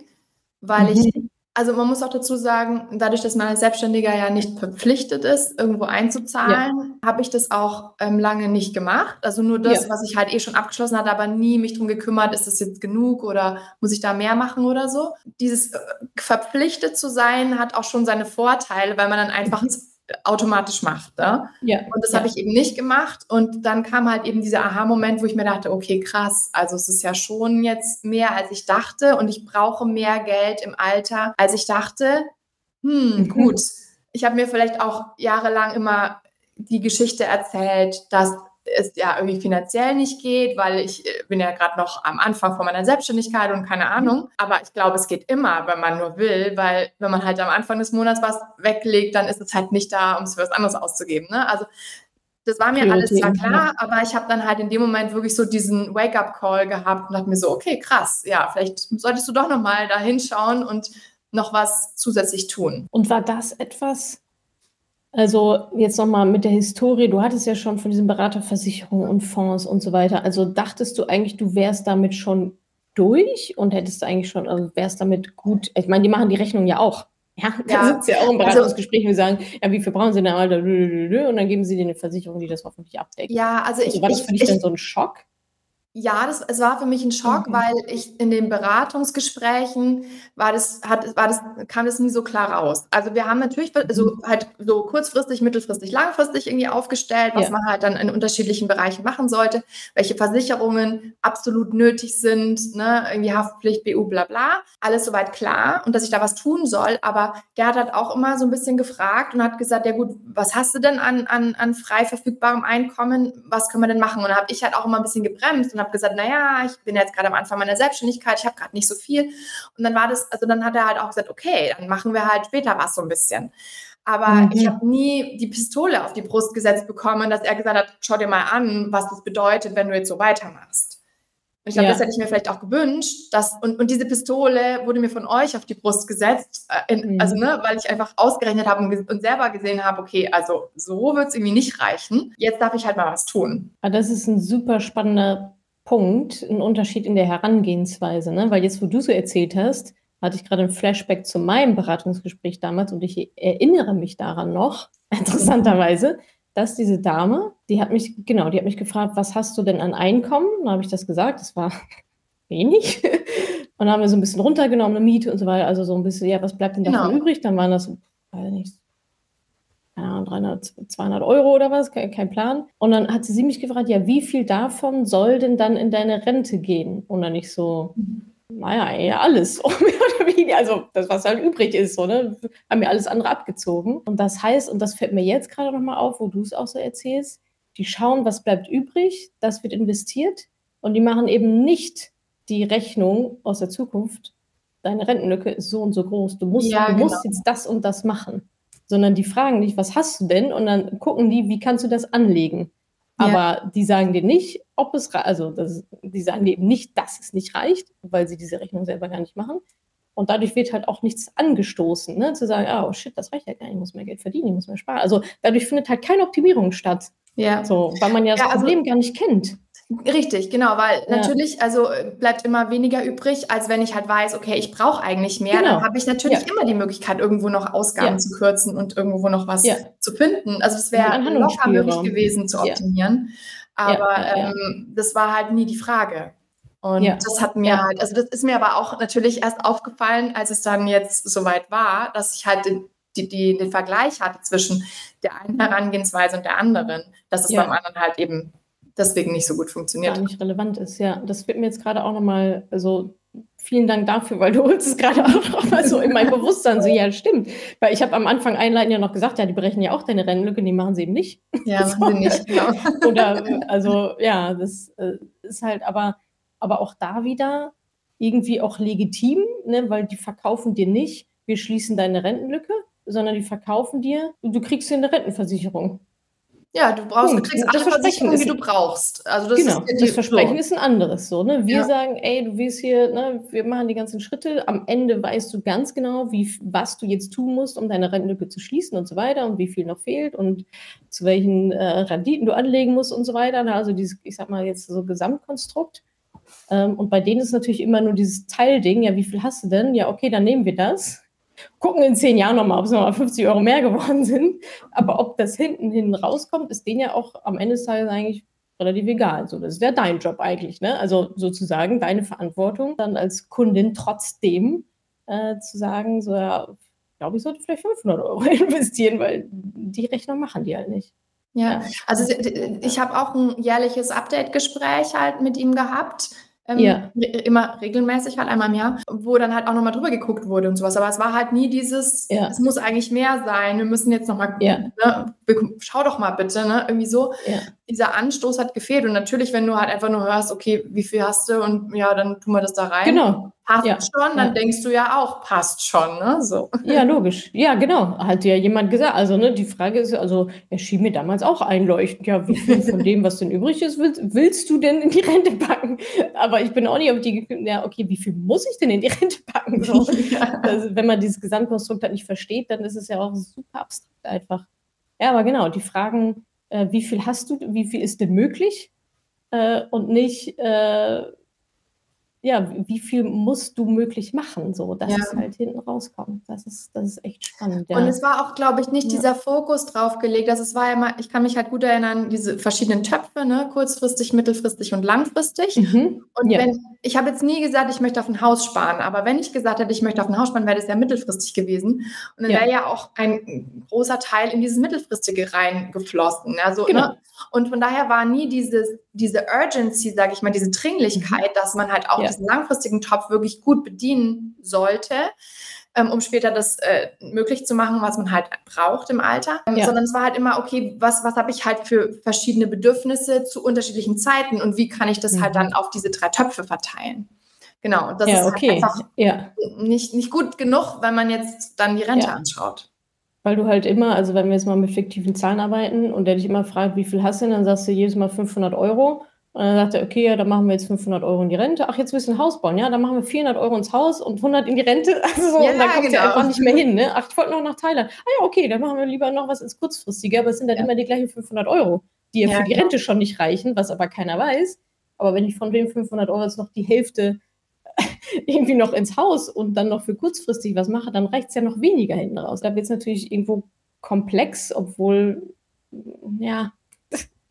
weil mhm. ich also man muss auch dazu sagen, dadurch, dass man als Selbstständiger ja nicht verpflichtet ist, irgendwo einzuzahlen, ja. habe ich das auch ähm, lange nicht gemacht. Also nur das, ja. was ich halt eh schon abgeschlossen hatte, aber nie mich drum gekümmert, ist das jetzt genug oder muss ich da mehr machen oder so. Dieses äh, verpflichtet zu sein hat auch schon seine Vorteile, weil man dann einfach mhm automatisch macht. Ne? Ja, und das ja. habe ich eben nicht gemacht. Und dann kam halt eben dieser Aha-Moment, wo ich mir dachte, okay, krass, also es ist ja schon jetzt mehr, als ich dachte. Und ich brauche mehr Geld im Alter, als ich dachte. Hm, mhm. gut. Ich habe mir vielleicht auch jahrelang immer die Geschichte erzählt, dass es ja irgendwie finanziell nicht geht, weil ich äh, bin ja gerade noch am Anfang von meiner Selbstständigkeit und keine Ahnung. Aber ich glaube, es geht immer, wenn man nur will, weil wenn man halt am Anfang des Monats was weglegt, dann ist es halt nicht da, um es für was anderes auszugeben. Ne? Also das war mir alles zwar klar, aber ich habe dann halt in dem Moment wirklich so diesen Wake-up-Call gehabt und dachte mir so, okay, krass, ja, vielleicht solltest du doch nochmal da hinschauen und noch was zusätzlich tun. Und war das etwas, also jetzt nochmal mit der Historie, du hattest ja schon von diesen Beraterversicherungen und Fonds und so weiter. Also dachtest du eigentlich, du wärst damit schon durch und hättest eigentlich schon, also wärst damit gut, ich meine, die machen die Rechnung ja auch. Ja, da ja. sitzt ja auch im also Beratungsgespräch also, und sagen, ja, wie viel brauchen Sie denn? Und dann geben Sie dir eine Versicherung, die das hoffentlich abdeckt. Ja, also, also ich. War das für dich ich, dann so ein Schock? Ja, das, es war für mich ein Schock, mhm. weil ich in den Beratungsgesprächen war das, hat, war das, kam das nie so klar raus. Also wir haben natürlich so mhm. halt so kurzfristig, mittelfristig, langfristig irgendwie aufgestellt, was ja. man halt dann in unterschiedlichen Bereichen machen sollte, welche Versicherungen absolut nötig sind, ne, irgendwie Haftpflicht, BU, bla bla. Alles soweit klar und dass ich da was tun soll. Aber der hat halt auch immer so ein bisschen gefragt und hat gesagt, ja gut, was hast du denn an, an, an frei verfügbarem Einkommen? Was können wir denn machen? Und da habe ich halt auch immer ein bisschen gebremst und habe gesagt, naja, ich bin jetzt gerade am Anfang meiner Selbstständigkeit, ich habe gerade nicht so viel. Und dann war das, also dann hat er halt auch gesagt, okay, dann machen wir halt später was so ein bisschen. Aber mhm. ich habe nie die Pistole auf die Brust gesetzt bekommen, dass er gesagt hat, schau dir mal an, was das bedeutet, wenn du jetzt so weitermachst. Und ich glaube, ja. das hätte ich mir vielleicht auch gewünscht. Dass, und, und diese Pistole wurde mir von euch auf die Brust gesetzt. Äh, in, mhm. Also, ne, weil ich einfach ausgerechnet habe und, und selber gesehen habe, okay, also so wird es irgendwie nicht reichen. Jetzt darf ich halt mal was tun. Ah, das ist ein super spannender Punkt, ein Unterschied in der Herangehensweise, ne? weil jetzt, wo du so erzählt hast, hatte ich gerade ein Flashback zu meinem Beratungsgespräch damals und ich erinnere mich daran noch, interessanterweise, dass diese Dame, die hat mich, genau, die hat mich gefragt, was hast du denn an Einkommen? Dann habe ich das gesagt, das war wenig. Und dann haben wir so ein bisschen runtergenommen, eine Miete und so weiter, also so ein bisschen, ja, was bleibt denn davon genau. übrig? Dann waren das, weiß nicht, 300, 200 Euro oder was, kein, kein, Plan. Und dann hat sie mich gefragt, ja, wie viel davon soll denn dann in deine Rente gehen? Und dann nicht so, mhm. naja, ja, alles. also das, was halt übrig ist, so, ne? haben mir alles andere abgezogen. Und das heißt, und das fällt mir jetzt gerade nochmal auf, wo du es auch so erzählst, die schauen, was bleibt übrig, das wird investiert und die machen eben nicht die Rechnung aus der Zukunft, deine Rentenlücke ist so und so groß, du musst, ja, du genau. musst jetzt das und das machen. Sondern die fragen dich, was hast du denn? Und dann gucken die, wie kannst du das anlegen? Aber ja. die sagen dir nicht, ob es also das, die sagen dir eben nicht, dass es nicht reicht, weil sie diese Rechnung selber gar nicht machen. Und dadurch wird halt auch nichts angestoßen, ne? zu sagen, oh shit, das reicht ja gar nicht, ich muss mehr Geld verdienen, ich muss mehr sparen. Also dadurch findet halt keine Optimierung statt. Ja. So, weil man ja das ja, also Problem gar nicht kennt. Richtig, genau, weil ja. natürlich, also bleibt immer weniger übrig, als wenn ich halt weiß, okay, ich brauche eigentlich mehr. Genau. Dann habe ich natürlich ja. immer die Möglichkeit, irgendwo noch Ausgaben ja. zu kürzen und irgendwo noch was zu finden. Also es wäre locker möglich gewesen zu optimieren. Aber ähm, das war halt nie die Frage. Und das hat mir halt, also das ist mir aber auch natürlich erst aufgefallen, als es dann jetzt soweit war, dass ich halt den, die, die, den Vergleich hatte zwischen der einen Herangehensweise und der anderen, dass es beim anderen halt eben deswegen nicht so gut funktioniert. Gar nicht relevant ist, ja. Das wird mir jetzt gerade auch nochmal, also vielen Dank dafür, weil du holst es gerade auch nochmal so in mein Bewusstsein so, ja, stimmt. Weil ich habe am Anfang einleitend ja noch gesagt, ja, die berechnen ja auch deine Rennlücke, die machen sie eben nicht. Ja, so. machen sie nicht, genau. Oder, also, ja, das äh, ist halt aber, aber auch da wieder irgendwie auch legitim, ne, weil die verkaufen dir nicht, wir schließen deine Rentenlücke, sondern die verkaufen dir, du kriegst hier eine Rentenversicherung. Ja, du brauchst, Punkt. du kriegst alle Versicherungen, die du brauchst. Also das genau, ist das Versprechen so. ist ein anderes. So, ne? Wir ja. sagen, ey, du willst hier, ne, wir machen die ganzen Schritte. Am Ende weißt du ganz genau, wie, was du jetzt tun musst, um deine Rentenlücke zu schließen und so weiter und wie viel noch fehlt und zu welchen äh, Renditen du anlegen musst und so weiter. Ne? Also dieses, ich sag mal jetzt so Gesamtkonstrukt. Ähm, und bei denen ist natürlich immer nur dieses Teilding, ja, wie viel hast du denn? Ja, okay, dann nehmen wir das gucken in zehn Jahren nochmal, ob es nochmal 50 Euro mehr geworden sind. Aber ob das hinten hin rauskommt, ist denen ja auch am Ende des Tages eigentlich relativ egal. So, das ist ja dein Job eigentlich. Ne? Also sozusagen deine Verantwortung, dann als Kundin trotzdem äh, zu sagen, so ja, glaube ich, sollte vielleicht 500 Euro investieren, weil die Rechnung machen die halt nicht. Ja, also ich habe auch ein jährliches Update-Gespräch halt mit ihm gehabt ähm, ja. immer regelmäßig, halt einmal im Jahr, wo dann halt auch nochmal drüber geguckt wurde und sowas. Aber es war halt nie dieses, ja. es muss eigentlich mehr sein, wir müssen jetzt nochmal, ja. ne, schau doch mal bitte, ne, irgendwie so. Ja. Dieser Anstoß hat gefehlt und natürlich, wenn du halt einfach nur hörst, okay, wie viel hast du und ja, dann tun wir das da rein. Genau passt ja, schon, dann ja. denkst du ja auch, passt schon, ne? So. Ja, logisch. Ja, genau. Hat ja jemand gesagt. Also, ne, die Frage ist, also, er schien mir damals auch einleuchtend. Ja, wie viel von dem, was denn übrig ist, willst, willst du denn in die Rente packen? Aber ich bin auch nicht auf die, ja, okay, wie viel muss ich denn in die Rente packen? So. Ja. Also, wenn man dieses Gesamtkonstrukt halt nicht versteht, dann ist es ja auch super abstrakt einfach. Ja, aber genau, die Fragen, äh, wie viel hast du, wie viel ist denn möglich? Äh, und nicht, äh, ja, wie viel musst du möglich machen, so dass ja. es halt hinten rauskommt. Das ist, das ist echt spannend. Ja. Und es war auch, glaube ich, nicht ja. dieser Fokus drauf gelegt. Also es war ja mal, ich kann mich halt gut erinnern, diese verschiedenen Töpfe, ne? kurzfristig, mittelfristig und langfristig. Mhm. Und wenn, ich habe jetzt nie gesagt, ich möchte auf ein Haus sparen, aber wenn ich gesagt hätte, ich möchte auf ein Haus sparen, wäre das ja mittelfristig gewesen. Und dann wäre ja auch ein großer Teil in dieses Mittelfristige reingeflossen. Also, genau. ne? Und von daher war nie dieses, diese Urgency, sage ich mal, diese Dringlichkeit, mhm. dass man halt auch ja. Diesen langfristigen Topf wirklich gut bedienen sollte, ähm, um später das äh, möglich zu machen, was man halt braucht im Alter. Ähm, ja. Sondern es war halt immer, okay, was, was habe ich halt für verschiedene Bedürfnisse zu unterschiedlichen Zeiten und wie kann ich das halt mhm. halt dann auf diese drei Töpfe verteilen? Genau, und das ja, ist halt okay. einfach ja. nicht, nicht gut genug, wenn man jetzt dann die Rente anschaut. Weil du halt immer, also wenn wir jetzt mal mit fiktiven Zahlen arbeiten und der dich immer fragt, wie viel hast du denn, dann sagst du jedes Mal 500 Euro. Und dann sagt er, okay, ja, dann machen wir jetzt 500 Euro in die Rente. Ach, jetzt willst du ein Haus bauen, ja, dann machen wir 400 Euro ins Haus und 100 in die Rente. Also, ja, und dann kommt genau. ja einfach nicht mehr hin, ne? Ach, ich wollte noch nach Thailand. Ah ja, okay, dann machen wir lieber noch was ins Kurzfristige, aber es sind dann ja. immer die gleichen 500 Euro, die ja, für die genau. Rente schon nicht reichen, was aber keiner weiß. Aber wenn ich von den 500 Euro jetzt noch die Hälfte irgendwie noch ins Haus und dann noch für kurzfristig was mache, dann reicht es ja noch weniger hinten raus. Da wird es natürlich irgendwo komplex, obwohl, ja,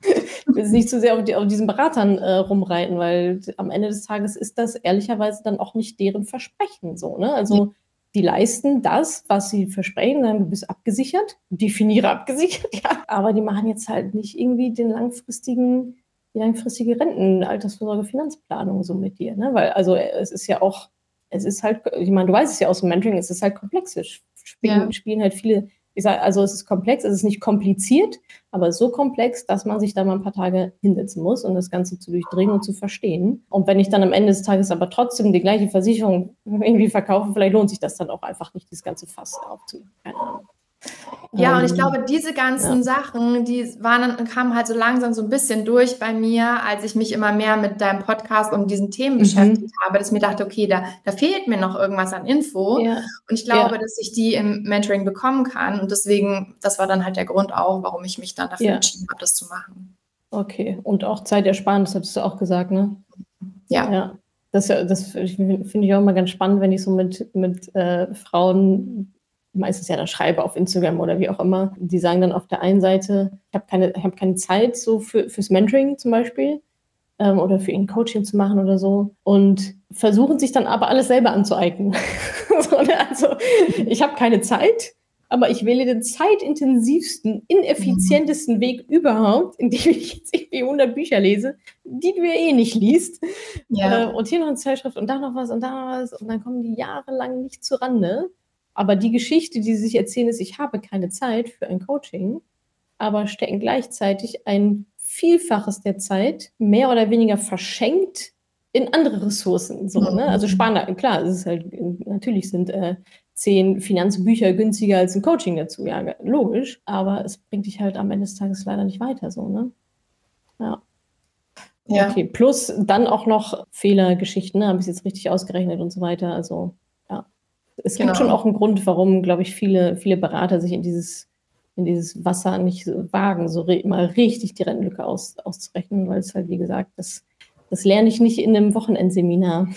ich will nicht zu sehr auf, die, auf diesen Beratern äh, rumreiten, weil am Ende des Tages ist das ehrlicherweise dann auch nicht deren Versprechen so. Ne? Also die leisten das, was sie versprechen, dann du bist abgesichert, definiere abgesichert, ja, aber die machen jetzt halt nicht irgendwie den langfristigen, die langfristige Renten, Altersvorsorge, Finanzplanung so mit dir, ne? Weil also es ist ja auch, es ist halt, ich meine, du weißt es ja aus dem Mentoring, es ist halt komplex. Wir spielen, ja. spielen halt viele Ich sage, also es ist komplex, es ist nicht kompliziert, aber so komplex, dass man sich da mal ein paar Tage hinsetzen muss, um das Ganze zu durchdringen und zu verstehen. Und wenn ich dann am Ende des Tages aber trotzdem die gleiche Versicherung irgendwie verkaufe, vielleicht lohnt sich das dann auch einfach nicht, das ganze Fass aufzunehmen. Keine Ahnung. Ja, und ich ähm, glaube, diese ganzen ja. Sachen, die waren kamen halt so langsam so ein bisschen durch bei mir, als ich mich immer mehr mit deinem Podcast und diesen Themen mhm. beschäftigt habe, dass ich mir dachte, okay, da, da fehlt mir noch irgendwas an Info. Ja. Und ich glaube, ja. dass ich die im Mentoring bekommen kann. Und deswegen, das war dann halt der Grund auch, warum ich mich dann dafür entschieden habe, das zu machen. Okay, und auch Zeitersparnis, hattest du auch gesagt, ne? Ja. ja. Das, das finde ich auch immer ganz spannend, wenn ich so mit, mit äh, Frauen meistens ja dann schreibe auf Instagram oder wie auch immer, die sagen dann auf der einen Seite, ich habe keine, hab keine Zeit so für, fürs Mentoring zum Beispiel ähm, oder für ihn Coaching zu machen oder so und versuchen sich dann aber alles selber anzueignen. Ne, also ich habe keine Zeit, aber ich wähle den zeitintensivsten, ineffizientesten Weg überhaupt, indem ich jetzt irgendwie 100 Bücher lese, die du ja eh nicht liest. Ja. Äh, und hier noch eine Zeitschrift und da noch was und da noch was und dann kommen die jahrelang nicht zu Rande. Aber die Geschichte, die sie sich erzählen, ist, ich habe keine Zeit für ein Coaching, aber stecken gleichzeitig ein Vielfaches der Zeit mehr oder weniger verschenkt in andere Ressourcen. So, ne? Also spannend, klar, es ist halt, natürlich sind äh, zehn Finanzbücher günstiger als ein Coaching dazu, ja, logisch, aber es bringt dich halt am Ende des Tages leider nicht weiter, so, ne? Ja. Ja. Okay, plus dann auch noch Fehlergeschichten, ne? habe ich jetzt richtig ausgerechnet und so weiter. Also es genau. gibt schon auch einen Grund, warum, glaube ich, viele, viele Berater sich in dieses, in dieses Wasser nicht wagen, so mal richtig die Rentenlücke aus, auszurechnen, weil es halt, wie gesagt, das das lerne ich nicht in einem Wochenendseminar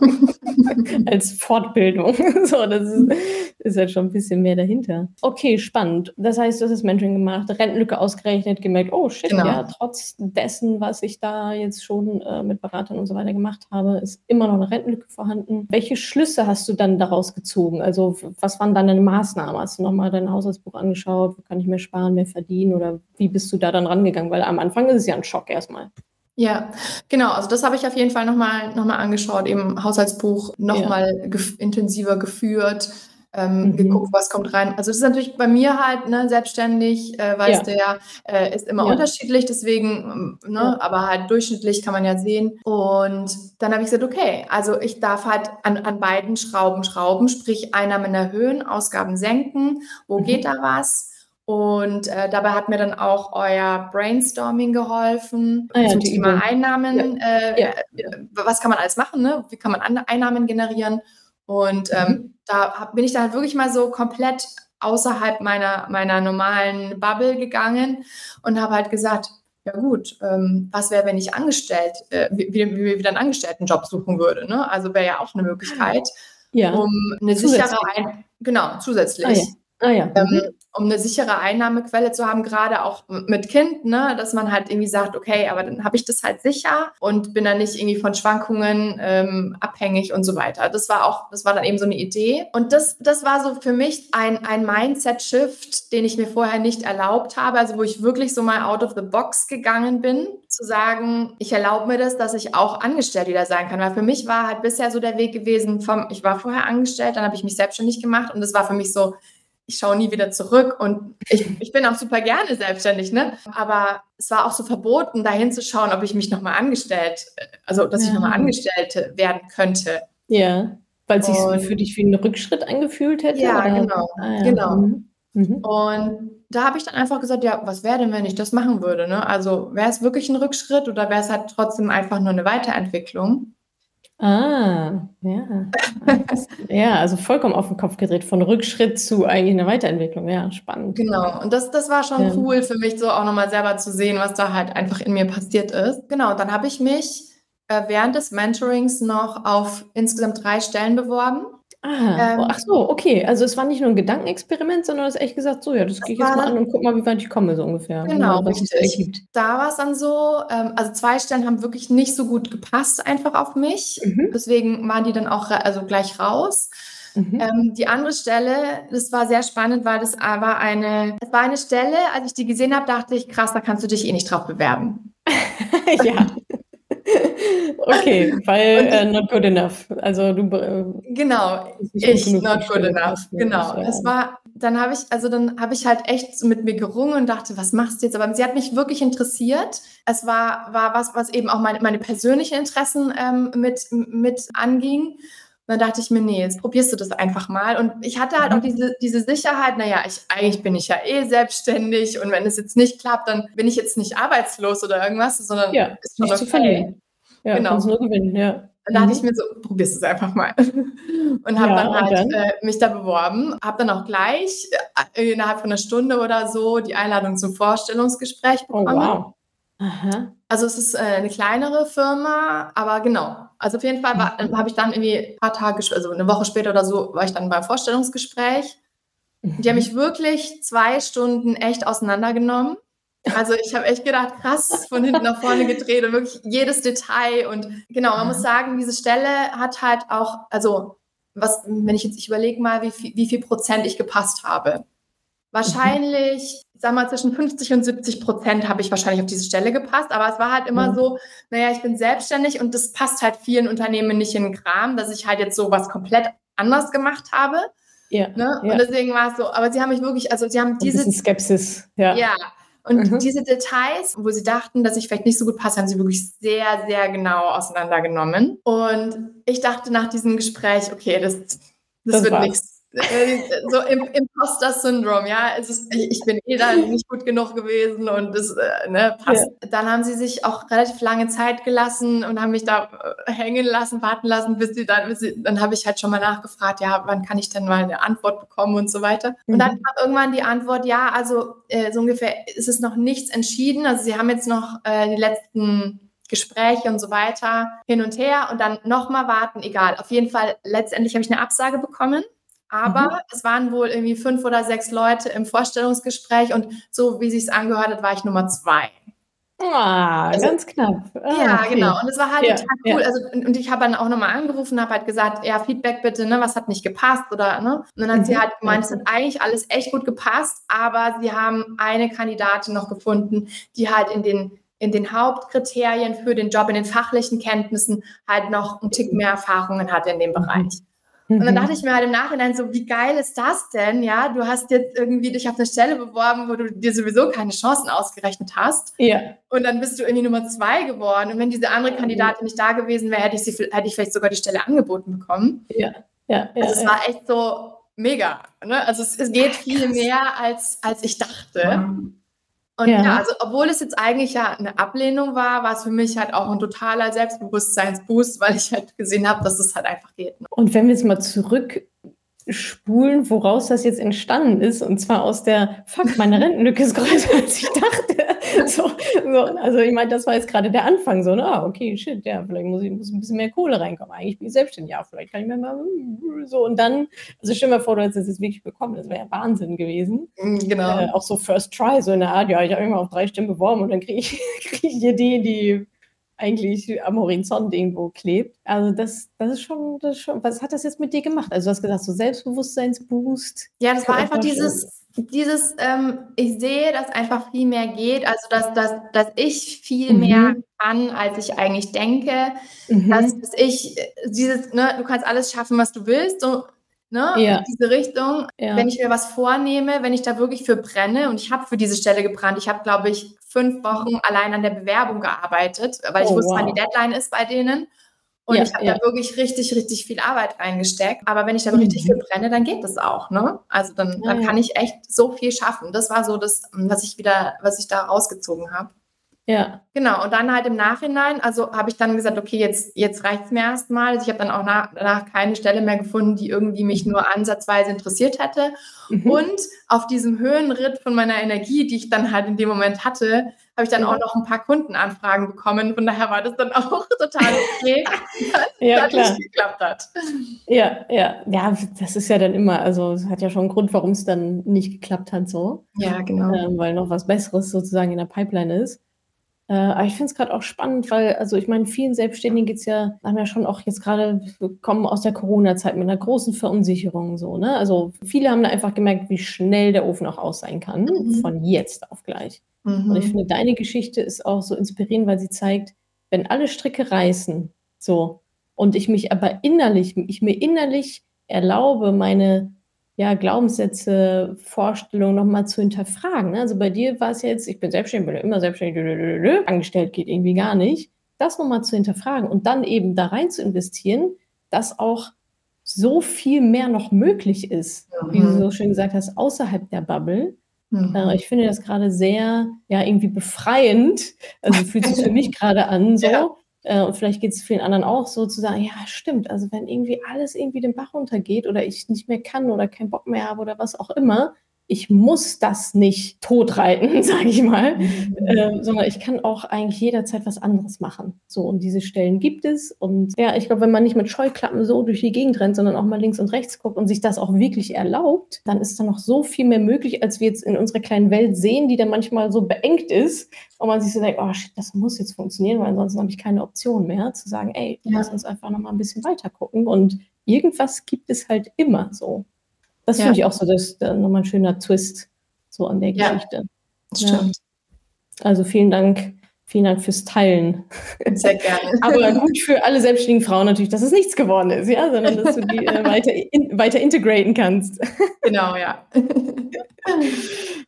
als Fortbildung. so, das ist, ist halt schon ein bisschen mehr dahinter. Okay, spannend. Das heißt, du hast das Mentoring gemacht, Rentenlücke ausgerechnet, gemerkt, oh shit, genau. ja, trotz dessen, was ich da jetzt schon äh, mit Beratern und so weiter gemacht habe, ist immer noch eine Rentenlücke vorhanden. Welche Schlüsse hast du dann daraus gezogen? Also, was waren dann deine Maßnahmen? Hast du nochmal dein Haushaltsbuch angeschaut? Wo kann ich mehr sparen, mehr verdienen? Oder wie bist du da dann rangegangen? Weil am Anfang ist es ja ein Schock erstmal. Ja, genau. Also das habe ich auf jeden Fall nochmal noch mal angeschaut, eben Haushaltsbuch nochmal ja. gef intensiver geführt, ähm, mhm. geguckt, was kommt rein. Also das ist natürlich bei mir halt ne, selbstständig, äh, weißt ja. du ja, äh, ist immer ja. unterschiedlich, deswegen, ähm, ne, ja. aber halt durchschnittlich kann man ja sehen. Und dann habe ich gesagt, okay, also ich darf halt an, an beiden Schrauben schrauben, sprich Einnahmen erhöhen, Ausgaben senken. Wo mhm. geht da was? Und äh, dabei hat mir dann auch euer Brainstorming geholfen ah, ja, zum Thema Übung. Einnahmen. Ja. Äh, ja. Was kann man alles machen? Ne? Wie kann man Einnahmen generieren? Und ähm, mhm. da hab, bin ich dann halt wirklich mal so komplett außerhalb meiner, meiner normalen Bubble gegangen und habe halt gesagt, ja gut, ähm, was wäre, wenn ich angestellt, äh, wie, wie, wie wieder einen Angestelltenjob suchen würde? Ne? Also wäre ja auch eine Möglichkeit, ja. um eine sichere, Ein genau, zusätzlich. Ah, ja. Ah, ja. Ähm, mhm um eine sichere Einnahmequelle zu haben, gerade auch mit Kind, ne, dass man halt irgendwie sagt, okay, aber dann habe ich das halt sicher und bin dann nicht irgendwie von Schwankungen ähm, abhängig und so weiter. Das war auch, das war dann eben so eine Idee. Und das, das war so für mich ein, ein Mindset-Shift, den ich mir vorher nicht erlaubt habe, also wo ich wirklich so mal out of the box gegangen bin, zu sagen, ich erlaube mir das, dass ich auch angestellt wieder sein kann. Weil für mich war halt bisher so der Weg gewesen vom, ich war vorher angestellt, dann habe ich mich selbstständig gemacht und das war für mich so, ich schaue nie wieder zurück und ich, ich bin auch super gerne selbstständig, ne? Aber es war auch so verboten, da hinzuschauen, ob ich mich nochmal angestellt, also dass ja. ich nochmal Angestellte werden könnte. Ja, weil es sich für dich wie ein Rückschritt angefühlt hätte? Ja, oder? genau. Ah, ja. genau. Mhm. mhm. Und da habe ich dann einfach gesagt, ja, was wäre denn, wenn ich das machen würde? Ne? Also wäre es wirklich ein Rückschritt oder wäre es halt trotzdem einfach nur eine Weiterentwicklung? Ah, ja. ja, also vollkommen auf den Kopf gedreht, von Rückschritt zu eigentlich einer Weiterentwicklung. Ja, spannend. Genau, und das, das war schon ja. cool für mich, so auch nochmal selber zu sehen, was da halt einfach in mir passiert ist. Genau, dann habe ich mich äh, während des Mentorings noch auf insgesamt drei Stellen beworben. Ah, ähm, ach so, okay. Also es war nicht nur ein Gedankenexperiment, sondern es ist echt gesagt, so ja, das gehe ich jetzt mal an und guck mal, wie weit ich komme, so ungefähr. Genau, was es ergibt. Da war es dann so, ähm, also zwei Stellen haben wirklich nicht so gut gepasst einfach auf mich. Mhm. Deswegen waren die dann auch also gleich raus. Mhm. Ähm, die andere Stelle, das war sehr spannend, weil das war eine, das war eine Stelle, als ich die gesehen habe, dachte ich, krass, da kannst du dich eh nicht drauf bewerben. ja. okay, weil äh, not good enough. Also du äh, genau, ich not good enough. Genau. Ja. Das war, dann habe ich, also dann habe ich halt echt mit mir gerungen und dachte, was machst du jetzt? Aber sie hat mich wirklich interessiert. Es war, war was, was eben auch meine, meine persönlichen Interessen ähm, mit, mit anging dann dachte ich mir, nee, jetzt probierst du das einfach mal. Und ich hatte halt auch mhm. diese, diese Sicherheit, naja, ich, eigentlich bin ich ja eh selbstständig und wenn es jetzt nicht klappt, dann bin ich jetzt nicht arbeitslos oder irgendwas, sondern ja, ist schon nicht okay. zu verlieren. Ja, genau. kannst nur gewinnen, ja. Dann dachte ich mhm. mir so, probierst du es einfach mal. Und habe ja, dann halt dann? Äh, mich da beworben, habe dann auch gleich äh, innerhalb von einer Stunde oder so die Einladung zum Vorstellungsgespräch oh, bekommen. Oh, wow. Aha. Also es ist äh, eine kleinere Firma, aber genau. Also auf jeden Fall mhm. habe ich dann irgendwie ein paar Tage, also eine Woche später oder so, war ich dann beim Vorstellungsgespräch. Mhm. Die haben mhm. mich wirklich zwei Stunden echt auseinandergenommen. Also ich habe echt gedacht, krass, von hinten nach vorne gedreht und wirklich jedes Detail. Und genau, man muss sagen, diese Stelle hat halt auch, also was, wenn ich jetzt, ich überlege mal, wie viel, wie viel Prozent ich gepasst habe. Wahrscheinlich, ich sag mal, zwischen 50 und 70 Prozent habe ich wahrscheinlich auf diese Stelle gepasst. Aber es war halt immer mhm. so, naja, ich bin selbstständig und das passt halt vielen Unternehmen nicht in den Kram, dass ich halt jetzt so was komplett anders gemacht habe. Ja, ne? ja. Und deswegen war es so, aber sie haben mich wirklich, also sie haben diese. Ein Skepsis, ja. Ja. Und mhm. diese Details, wo sie dachten, dass ich vielleicht nicht so gut passe, haben sie wirklich sehr, sehr genau auseinandergenommen. Und ich dachte nach diesem Gespräch, okay, das, das, das wird nichts so Imposter-Syndrom, ja. Es ist, ich bin eh da nicht gut genug gewesen und das äh, ne, passt. Ja. Dann haben sie sich auch relativ lange Zeit gelassen und haben mich da äh, hängen lassen, warten lassen, bis sie dann, bis sie, dann habe ich halt schon mal nachgefragt, ja, wann kann ich denn mal eine Antwort bekommen und so weiter. Mhm. Und dann mhm. kam irgendwann die Antwort, ja, also äh, so ungefähr ist es noch nichts entschieden. Also sie haben jetzt noch äh, die letzten Gespräche und so weiter hin und her und dann nochmal warten, egal. Auf jeden Fall, letztendlich habe ich eine Absage bekommen. Aber mhm. es waren wohl irgendwie fünf oder sechs Leute im Vorstellungsgespräch und so wie sich es angehört hat, war ich Nummer zwei. Ah, also, ganz knapp. Ah, ja, okay. genau. Und es war halt ja, total cool. Ja. Also, und ich habe dann auch nochmal angerufen, habe halt gesagt, ja, Feedback bitte, ne, was hat nicht gepasst oder, ne? Und dann hat mhm. sie halt gemeint, es hat eigentlich alles echt gut gepasst, aber sie haben eine Kandidatin noch gefunden, die halt in den in den Hauptkriterien für den Job, in den fachlichen Kenntnissen halt noch einen Tick mehr Erfahrungen hatte in dem mhm. Bereich. Und dann mhm. dachte ich mir halt im Nachhinein so, wie geil ist das denn? Ja, du hast jetzt irgendwie dich auf eine Stelle beworben, wo du dir sowieso keine Chancen ausgerechnet hast. Ja. Und dann bist du irgendwie Nummer zwei geworden. Und wenn diese andere Kandidatin nicht da gewesen wäre, hätte ich, sie, hätte ich vielleicht sogar die Stelle angeboten bekommen. Ja. Ja, ja, also es ja. war echt so mega. Ne? Also es, es geht viel mehr, als, als ich dachte. Wow. Und ja. ja. also obwohl es jetzt eigentlich ja eine Ablehnung war, war es für mich halt auch ein totaler Selbstbewusstseinsboost, weil ich halt gesehen habe, dass es halt einfach geht. Ne? Und wenn wir jetzt mal zurück spulen, woraus das jetzt entstanden ist. Und zwar aus der, fuck, meine Rentenlücke ist größer, als ich dachte. So, so, also ich meine, das war jetzt gerade der Anfang. So, na, okay, shit, ja, vielleicht muss ich muss ein bisschen mehr Kohle reinkommen. Eigentlich bin ich selbstständig, ja, vielleicht kann ich mir mal so. Und dann, also stell dir mal vor, du hättest das jetzt wirklich bekommen. Das wäre ja Wahnsinn gewesen. Mm, genau. Äh, auch so First Try, so in der Art, ja, ich habe immer auf drei Stimmen beworben und dann kriege ich, krieg ich hier die, die eigentlich am Horizont irgendwo klebt. Also das, das ist schon, das ist schon, was hat das jetzt mit dir gemacht? Also du hast gesagt, so Selbstbewusstseinsboost. Ja, das war einfach dieses, dieses, ähm, ich sehe, dass einfach viel mehr geht, also dass, dass, dass ich viel mhm. mehr kann, als ich eigentlich denke, mhm. dass, dass ich dieses, ne, du kannst alles schaffen, was du willst, so, ne, ja. in diese Richtung. Ja. Wenn ich mir was vornehme, wenn ich da wirklich für brenne und ich habe für diese Stelle gebrannt, ich habe, glaube ich, fünf Wochen allein an der Bewerbung gearbeitet, weil ich oh, wusste, wow. wann die Deadline ist bei denen. Und ja, ich habe ja. da wirklich richtig, richtig viel Arbeit reingesteckt. Aber wenn ich da mhm. richtig viel brenne, dann geht das auch. Ne? Also dann, ja, dann kann ich echt so viel schaffen. Das war so das, was ich wieder, was ich da rausgezogen habe. Ja. Genau, und dann halt im Nachhinein, also habe ich dann gesagt, okay, jetzt, jetzt reicht es mir erstmal. Also ich habe dann auch nach, danach keine Stelle mehr gefunden, die irgendwie mich nur ansatzweise interessiert hätte. Mhm. Und auf diesem Höhenritt von meiner Energie, die ich dann halt in dem Moment hatte, habe ich dann auch noch ein paar Kundenanfragen bekommen. Von daher war das dann auch total okay, dass ja, das klar. nicht geklappt hat. Ja, ja, ja, das ist ja dann immer, also es hat ja schon einen Grund, warum es dann nicht geklappt hat so. Ja, genau. Ähm, weil noch was Besseres sozusagen in der Pipeline ist. Äh, aber ich finde es gerade auch spannend, weil, also ich meine, vielen Selbstständigen geht es ja, haben ja schon auch jetzt gerade, kommen aus der Corona-Zeit mit einer großen Verunsicherung so, ne? Also viele haben da einfach gemerkt, wie schnell der Ofen auch aus sein kann, mhm. von jetzt auf gleich. Mhm. Und ich finde, deine Geschichte ist auch so inspirierend, weil sie zeigt, wenn alle Stricke reißen, so, und ich mich aber innerlich, ich mir innerlich erlaube, meine ja, Glaubenssätze, Vorstellungen nochmal zu hinterfragen. Ne? Also bei dir war es jetzt, ich bin selbstständig, bin immer selbstständig, angestellt geht irgendwie gar nicht. Das nochmal zu hinterfragen und dann eben da rein zu investieren, dass auch so viel mehr noch möglich ist, mhm. wie du so schön gesagt hast, außerhalb der Bubble. Mhm. Ich finde das gerade sehr, ja, irgendwie befreiend. Also fühlt sich für mich gerade an, so. Ja. Äh, und vielleicht geht es vielen anderen auch so zu sagen, ja, stimmt. Also wenn irgendwie alles irgendwie den Bach runtergeht oder ich nicht mehr kann oder keinen Bock mehr habe oder was auch immer, ich muss das nicht totreiten, sage ich mal, mhm. äh, sondern ich kann auch eigentlich jederzeit was anderes machen. So, und diese Stellen gibt es. Und ja, ich glaube, wenn man nicht mit Scheuklappen so durch die Gegend rennt, sondern auch mal links und rechts guckt und sich das auch wirklich erlaubt, dann ist da noch so viel mehr möglich, als wir jetzt in unserer kleinen Welt sehen, die dann manchmal so beengt ist, und man sich so denkt, oh shit, das muss jetzt funktionieren, weil ansonsten habe ich keine Option mehr, zu sagen, ey, ja. lass uns einfach noch mal ein bisschen weiter gucken. Und irgendwas gibt es halt immer so. Das ja. finde ich auch so, das ist nochmal ein schöner Twist so an der Geschichte. Ja, stimmt. Also vielen Dank, vielen Dank fürs Teilen. Sehr gerne. Aber gut für alle selbstständigen Frauen natürlich, dass es nichts geworden ist, ja, sondern dass du die äh, weiter, in, weiter integraten kannst. Genau, ja.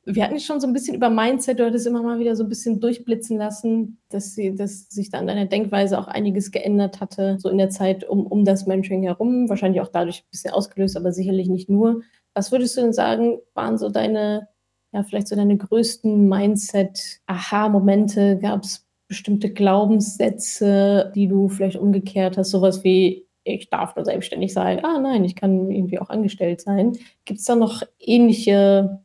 Wir hatten schon so ein bisschen über Mindset, du hattest immer mal wieder so ein bisschen durchblitzen lassen, dass, sie, dass sich da an deiner Denkweise auch einiges geändert hatte, so in der Zeit um, um das Mentoring herum, wahrscheinlich auch dadurch ein bisschen ausgelöst, aber sicherlich nicht nur. Was würdest du denn sagen, waren so deine, ja, vielleicht so deine größten Mindset-Aha-Momente? Gab es bestimmte Glaubenssätze, die du vielleicht umgekehrt hast, sowas wie, ich darf nur selbstständig sein. Ah nein, ich kann irgendwie auch angestellt sein. Gibt es da noch ähnliche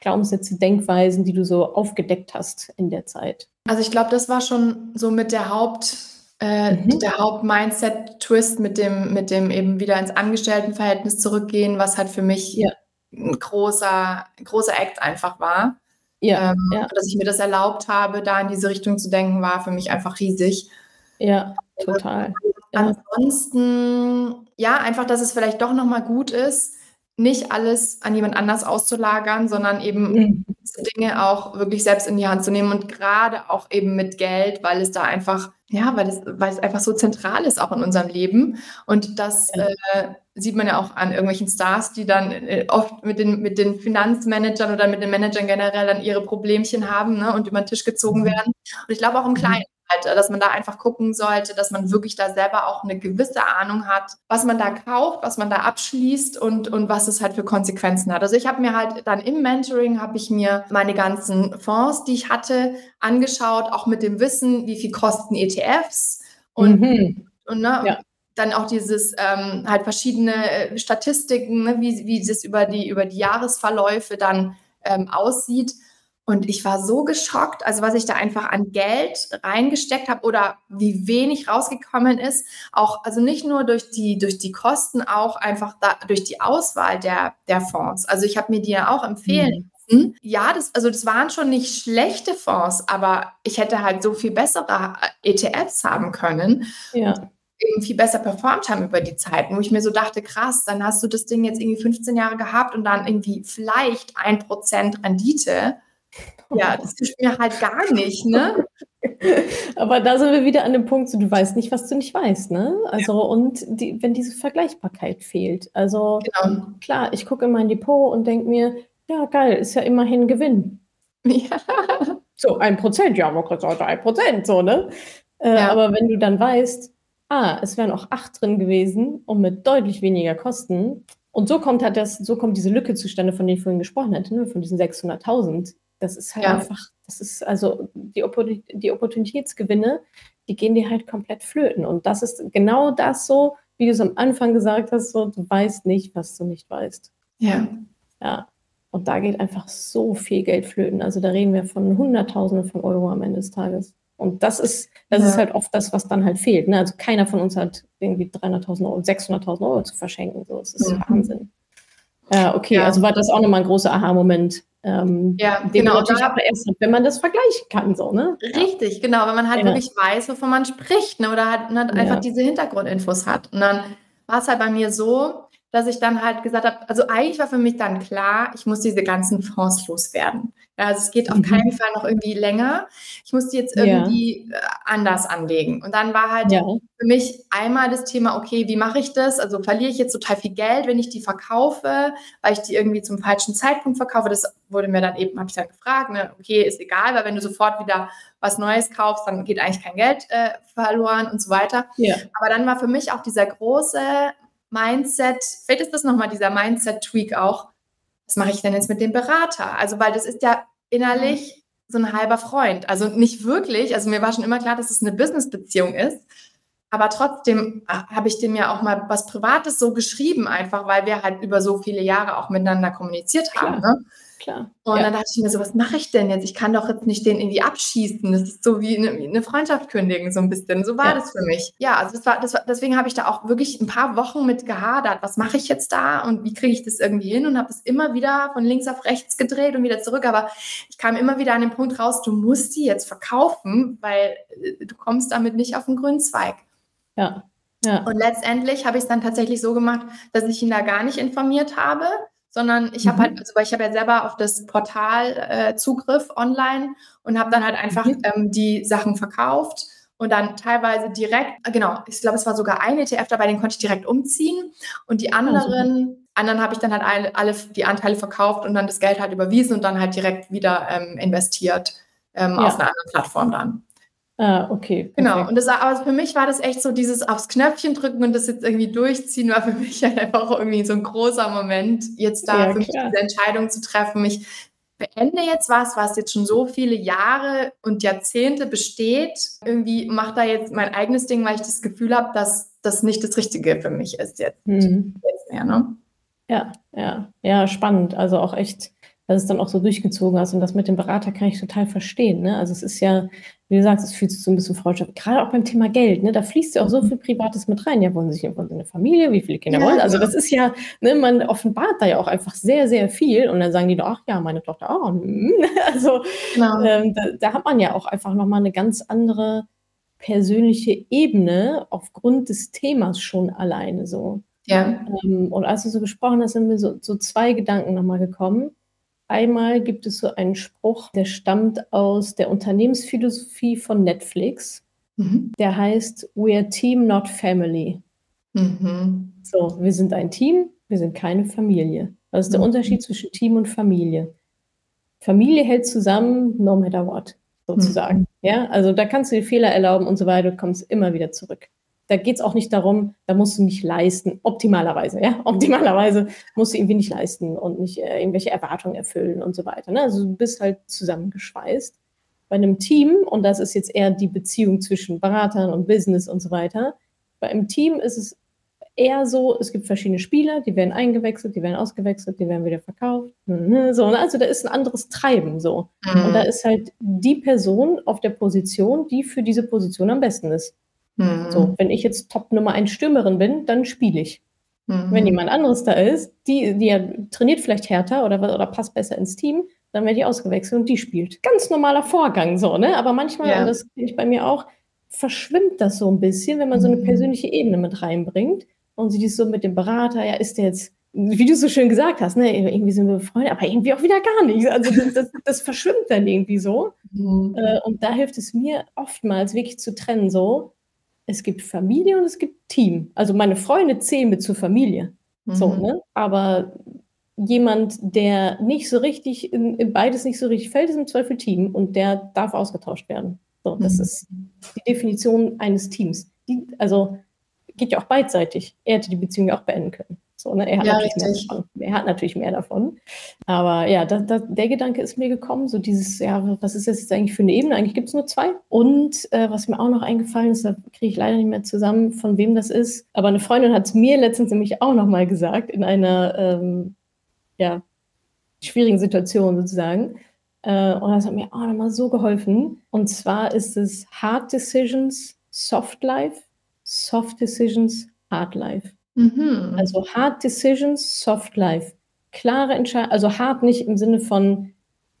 Glaubenssätze, Denkweisen, die du so aufgedeckt hast in der Zeit? Also ich glaube, das war schon so mit der Haupt, äh, mhm. der Haupt-Mindset-Twist mit dem, mit dem eben wieder ins Angestelltenverhältnis zurückgehen, was halt für mich ja. Ein großer, großer Act einfach war. Ja, ähm, ja. Dass ich mir das erlaubt habe, da in diese Richtung zu denken, war für mich einfach riesig. Ja, total. Ansonsten, ja, einfach, dass es vielleicht doch nochmal gut ist, nicht alles an jemand anders auszulagern, sondern eben mhm. Dinge auch wirklich selbst in die Hand zu nehmen und gerade auch eben mit Geld, weil es da einfach, ja, weil es, weil es einfach so zentral ist auch in unserem Leben. Und das ja. äh, sieht man ja auch an irgendwelchen Stars, die dann äh, oft mit den, mit den Finanzmanagern oder mit den Managern generell dann ihre Problemchen haben ne, und über den Tisch gezogen mhm. werden. Und ich glaube auch im mhm. Kleinen halt, dass man da einfach gucken sollte, dass man wirklich da selber auch eine gewisse Ahnung hat, was man da kauft, was man da abschließt und, und was es halt für Konsequenzen hat. Also ich habe mir halt dann im Mentoring, habe ich mir meine ganzen Fonds, die ich hatte, angeschaut, auch mit dem Wissen, wie viel kosten ETFs und, mhm. und ne, ja dann auch dieses ähm, halt verschiedene äh, Statistiken, ne, wie, wie das über die, über die Jahresverläufe dann ähm, aussieht. Und ich war so geschockt, also was ich da einfach an Geld reingesteckt habe oder wie wenig rausgekommen ist. Auch, also nicht nur durch die, durch die Kosten, auch einfach da, durch die Auswahl der, der Fonds. Also ich habe mir die ja auch empfehlen mhm. Ja, das, also das waren schon nicht schlechte Fonds, aber ich hätte halt so viel bessere ETFs haben können. Ja eben viel besser performt haben über die Zeit, wo ich mir so dachte, krass, dann hast du das Ding jetzt irgendwie 15 Jahre gehabt und dann irgendwie vielleicht ein Prozent Rendite. Ja, das hilft mir halt gar nicht, ne? Aber da sind wir wieder an dem Punkt, so, du weißt nicht, was du nicht weißt, ne? Also, ja. und die, wenn diese Vergleichbarkeit fehlt. Also, genau. klar, ich gucke in mein Depot und denke mir, ja, geil, ist ja immerhin Gewinn. Ja. So, ein Prozent, ja, man kann sagen, ein Prozent, so, ne? Äh, ja. Aber wenn du dann weißt, ah, es wären auch acht drin gewesen und mit deutlich weniger Kosten. Und so kommt halt das, so kommt diese Lücke zustande, von der ich vorhin gesprochen hatte, ne? von diesen 600.000. Das ist halt ja. einfach, das ist also die, die Opportunitätsgewinne, die gehen dir halt komplett flöten. Und das ist genau das so, wie du es am Anfang gesagt hast, so, du weißt nicht, was du nicht weißt. Ja. Ja. Und da geht einfach so viel Geld flöten. Also da reden wir von Hunderttausenden von Euro am Ende des Tages. Und das ist, das ja. ist halt oft das, was dann halt fehlt. Ne? Also keiner von uns hat irgendwie 300.000 Euro, 600.000 Euro zu verschenken. So, das ist mhm. Wahnsinn. Ja, okay, ja. also war das auch nochmal ein großer Aha-Moment. Ähm, ja, genau. Da, erst, wenn man das vergleichen kann, so, ne? Richtig, ja. genau, wenn man halt ja. wirklich weiß, wovon man spricht, ne? oder halt, halt einfach diese Hintergrundinfos hat. Und dann war es halt bei mir so, dass ich dann halt gesagt habe, also eigentlich war für mich dann klar, ich muss diese ganzen Fonds loswerden. Ja, also es geht auf mhm. keinen Fall noch irgendwie länger. Ich muss die jetzt irgendwie ja. Äh, anders anlegen. Und dann war halt ja. für mich einmal das Thema, okay, wie mache ich das? Also verliere ich jetzt total viel Geld, wenn ich die verkaufe, weil ich die irgendwie zum falschen Zeitpunkt verkaufe. Das wurde mir dann eben, habe ich dann gefragt, ne? okay, ist egal, weil wenn du sofort wieder was Neues kaufst, dann geht eigentlich kein Geld äh, verloren und so weiter. Ja. Aber dann war für mich auch dieser große Mindset, vielleicht ist das nochmal dieser Mindset-Tweak auch, was mache ich denn jetzt mit dem Berater? Also, weil das ist ja innerlich so ein halber Freund. Also nicht wirklich, also mir war schon immer klar, dass es eine Business-Beziehung ist. Aber trotzdem äh, habe ich dem ja auch mal was Privates so geschrieben, einfach weil wir halt über so viele Jahre auch miteinander kommuniziert haben. Ne? Klar. Und ja. dann dachte ich mir so, was mache ich denn jetzt? Ich kann doch jetzt nicht den irgendwie abschießen. Das ist so wie eine, eine Freundschaft kündigen, so ein bisschen. So war ja. das für mich. Ja, also das war, das war, deswegen habe ich da auch wirklich ein paar Wochen mit gehadert. Was mache ich jetzt da und wie kriege ich das irgendwie hin? Und habe es immer wieder von links auf rechts gedreht und wieder zurück. Aber ich kam immer wieder an den Punkt raus, du musst die jetzt verkaufen, weil äh, du kommst damit nicht auf den grünen Zweig. Ja. Ja. Und letztendlich habe ich es dann tatsächlich so gemacht, dass ich ihn da gar nicht informiert habe, sondern ich habe mhm. halt, also weil ich habe ja selber auf das Portal äh, Zugriff online und habe dann halt einfach mhm. ähm, die Sachen verkauft und dann teilweise direkt, äh, genau, ich glaube, es war sogar ein ETF dabei, den konnte ich direkt umziehen und die anderen, also. anderen habe ich dann halt alle, alle, die Anteile verkauft und dann das Geld halt überwiesen und dann halt direkt wieder ähm, investiert ähm, ja. auf einer anderen Plattform dann. Ah, okay. Genau. Und das, aber für mich war das echt so dieses aufs Knöpfchen drücken und das jetzt irgendwie durchziehen, war für mich halt einfach irgendwie so ein großer Moment, jetzt da ja, für mich diese Entscheidung zu treffen. Ich beende jetzt was, was jetzt schon so viele Jahre und Jahrzehnte besteht. Irgendwie mache da jetzt mein eigenes Ding, weil ich das Gefühl habe, dass das nicht das Richtige für mich ist jetzt, mhm. jetzt mehr. Ne? Ja, ja, ja, spannend. Also auch echt dass es dann auch so durchgezogen hast. Und das mit dem Berater kann ich total verstehen. Ne? Also es ist ja, wie du sagst, es fühlt sich so ein bisschen Freundschaft. Gerade auch beim Thema Geld, ne? da fließt ja auch so viel Privates mit rein. Ja, wollen sie sich wollen eine Familie, wie viele Kinder ja, wollen. Also das ist ja, ne, man offenbart da ja auch einfach sehr, sehr viel. Und dann sagen die doch, ach ja, meine Tochter auch. Also genau. ähm, da, da hat man ja auch einfach nochmal eine ganz andere persönliche Ebene aufgrund des Themas schon alleine so. Ja. Ähm, und als du so gesprochen hast, sind mir so, so zwei Gedanken nochmal gekommen. Einmal gibt es so einen Spruch, der stammt aus der Unternehmensphilosophie von Netflix. Mhm. Der heißt, We are Team, not Family. Mhm. So, wir sind ein Team, wir sind keine Familie. Was ist der mhm. Unterschied zwischen Team und Familie? Familie hält zusammen, no matter what, sozusagen. Mhm. Ja, also da kannst du dir Fehler erlauben und so weiter, du kommst immer wieder zurück da geht es auch nicht darum, da musst du nicht leisten, optimalerweise, ja, optimalerweise musst du irgendwie nicht leisten und nicht äh, irgendwelche Erwartungen erfüllen und so weiter. Ne? Also du bist halt zusammengeschweißt. Bei einem Team, und das ist jetzt eher die Beziehung zwischen Beratern und Business und so weiter, bei einem Team ist es eher so, es gibt verschiedene Spieler, die werden eingewechselt, die werden ausgewechselt, die werden wieder verkauft. Mhm, so, ne? also da ist ein anderes Treiben so. Mhm. Und da ist halt die Person auf der Position, die für diese Position am besten ist. Mhm. So, wenn ich jetzt Top Nummer 1 Stürmerin bin, dann spiele ich. Mhm. Wenn jemand anderes da ist, die, die ja trainiert vielleicht härter oder, oder passt besser ins Team, dann wird die ausgewechselt und die spielt. Ganz normaler Vorgang so, ne? Aber manchmal, ja. und das kenne ich bei mir auch, verschwimmt das so ein bisschen, wenn man so eine mhm. persönliche Ebene mit reinbringt und sie das so mit dem Berater, ja, ist der jetzt, wie du so schön gesagt hast, ne, irgendwie sind wir Freunde, aber irgendwie auch wieder gar nicht. Also das, das, das verschwimmt dann irgendwie so. Mhm. Äh, und da hilft es mir oftmals wirklich zu trennen, so, es gibt Familie und es gibt Team. Also meine Freunde zählen mit zur Familie. Mhm. So, ne? Aber jemand, der nicht so richtig, in, in, beides nicht so richtig fällt, ist im Zweifel Team und der darf ausgetauscht werden. So, das mhm. ist die Definition eines Teams. Die, also geht ja auch beidseitig. Er hätte die Beziehung ja auch beenden können. So, ne? er, hat ja, natürlich mehr davon. er hat natürlich mehr davon. Aber ja, da, da, der Gedanke ist mir gekommen, so dieses, ja, was ist das jetzt eigentlich für eine Ebene? Eigentlich gibt es nur zwei. Und äh, was mir auch noch eingefallen ist, da kriege ich leider nicht mehr zusammen, von wem das ist. Aber eine Freundin hat es mir letztens nämlich auch noch mal gesagt, in einer ähm, ja, schwierigen Situation sozusagen. Äh, und das hat mir auch noch mal so geholfen. Und zwar ist es Hard Decisions, Soft Life, Soft Decisions, Hard Life. Mhm. Also Hard Decisions, Soft Life. Klare Entscheidungen, also hart nicht im Sinne von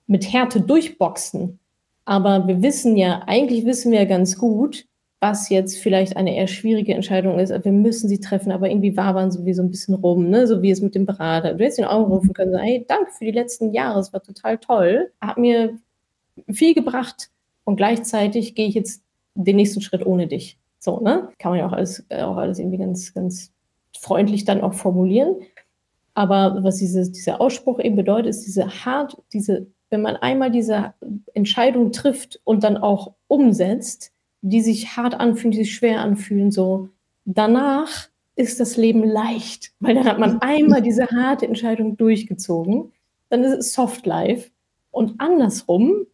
mit Härte durchboxen. Aber wir wissen ja, eigentlich wissen wir ja ganz gut, was jetzt vielleicht eine eher schwierige Entscheidung ist. Wir müssen sie treffen, aber irgendwie wabern so wie so ein bisschen rum, ne? so wie es mit dem Berater. Du hättest ihn anrufen können, sagen, hey, danke für die letzten Jahre, es war total toll, hat mir viel gebracht und gleichzeitig gehe ich jetzt den nächsten Schritt ohne dich. So, ne? Kann man ja auch alles, auch alles irgendwie ganz, ganz freundlich dann auch formulieren. Aber was diese, dieser Ausspruch eben bedeutet, ist diese hart, diese, wenn man einmal diese Entscheidung trifft und dann auch umsetzt, die sich hart anfühlen, die sich schwer anfühlen, so danach ist das Leben leicht, weil dann hat man einmal diese harte Entscheidung durchgezogen, dann ist es Soft Life und andersrum,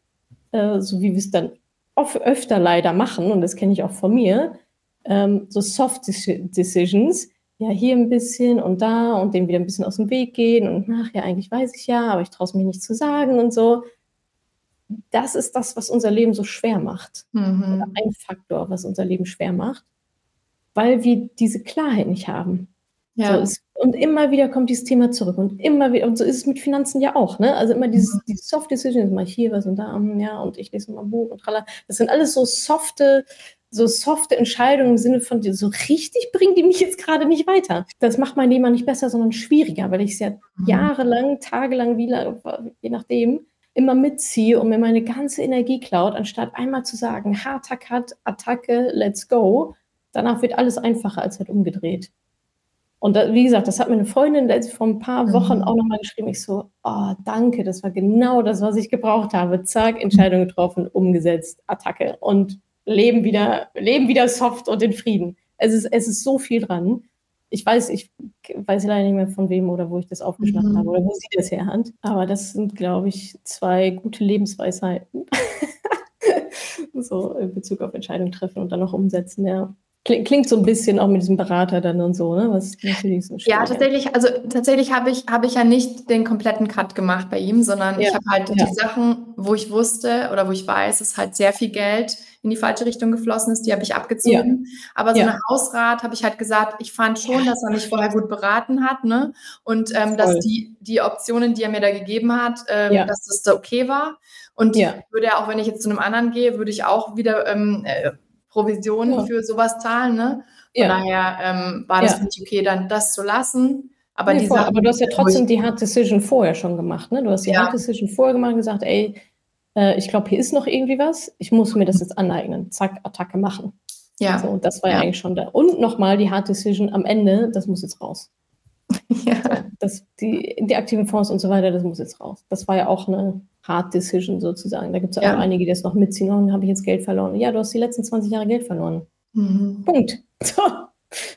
äh, so wie wir es dann oft, öfter leider machen, und das kenne ich auch von mir, ähm, so Soft Decisions, ja, hier ein bisschen und da und dem wieder ein bisschen aus dem Weg gehen und ach ja, eigentlich weiß ich ja, aber ich traue es mir nicht zu sagen und so das ist das, was unser Leben so schwer macht. Mhm. ein Faktor, was unser Leben schwer macht, weil wir diese Klarheit nicht haben. Ja. So ist, und immer wieder kommt dieses Thema zurück und immer wieder, und so ist es mit Finanzen ja auch, ne? Also immer dieses, mhm. die Soft Decisions, mal hier was und da, hm, ja, und ich lese mal ein Buch und tralla. Das sind alles so softe, so softe Entscheidungen im Sinne von, so richtig bringen die mich jetzt gerade nicht weiter. Das macht mein Leben nicht besser, sondern schwieriger, weil ich es ja mhm. jahrelang, tagelang, wie lang, je nachdem, immer mitziehe und mir meine ganze Energie klaut, anstatt einmal zu sagen, harter Cut, Attacke, let's go. Danach wird alles einfacher als halt umgedreht. Und da, wie gesagt, das hat meine Freundin vor ein paar Wochen mhm. auch nochmal geschrieben. Ich so, oh, danke, das war genau das, was ich gebraucht habe. Zack, Entscheidung getroffen, umgesetzt, Attacke und leben wieder, leben wieder soft und in Frieden. Es ist, es ist so viel dran ich weiß, ich weiß leider nicht mehr von wem oder wo ich das aufgeschnappt mhm. habe oder wo sie das her hat. Aber das sind, glaube ich, zwei gute Lebensweisheiten. so in Bezug auf Entscheidungen treffen und dann noch umsetzen, ja. Klingt so ein bisschen auch mit diesem Berater dann und so, ne? Was natürlich so Ja, tatsächlich, also tatsächlich habe ich, habe ich ja nicht den kompletten Cut gemacht bei ihm, sondern ja, ich habe halt ja. die Sachen, wo ich wusste oder wo ich weiß, es ist halt sehr viel Geld in die falsche Richtung geflossen ist, die habe ich abgezogen. Ja. Aber so ja. eine Hausrat habe ich halt gesagt, ich fand schon, dass er mich vorher gut beraten hat, ne? Und ähm, dass die, die Optionen, die er mir da gegeben hat, ähm, ja. dass das da okay war. Und würde er auch, wenn ich jetzt zu einem anderen gehe, würde ich auch wieder ähm, äh, Provisionen für sowas zahlen, ne? Von daher ähm, war das nicht okay, dann das zu lassen. Aber, nee, aber du hast ja trotzdem die Hard Decision vorher schon gemacht, ne? Du hast die Hard Decision vorher gemacht und gesagt, ey, äh, ich glaube, hier ist noch irgendwie was, ich muss mir das jetzt aneignen, zack, Attacke machen. Ja. So, das war ja, ja eigentlich schon da. Und nochmal die Hard Decision am Ende, das muss jetzt raus. ja. So, das, die, die aktiven Fonds und so weiter, das muss jetzt raus. Das war ja auch eine Hard Decision sozusagen. Da gibt es ja, ja auch einige, die das noch mitziehen. Und habe ich jetzt Geld verloren? Ja, du hast die letzten 20 Jahre Geld verloren. Mhm. Punkt. So.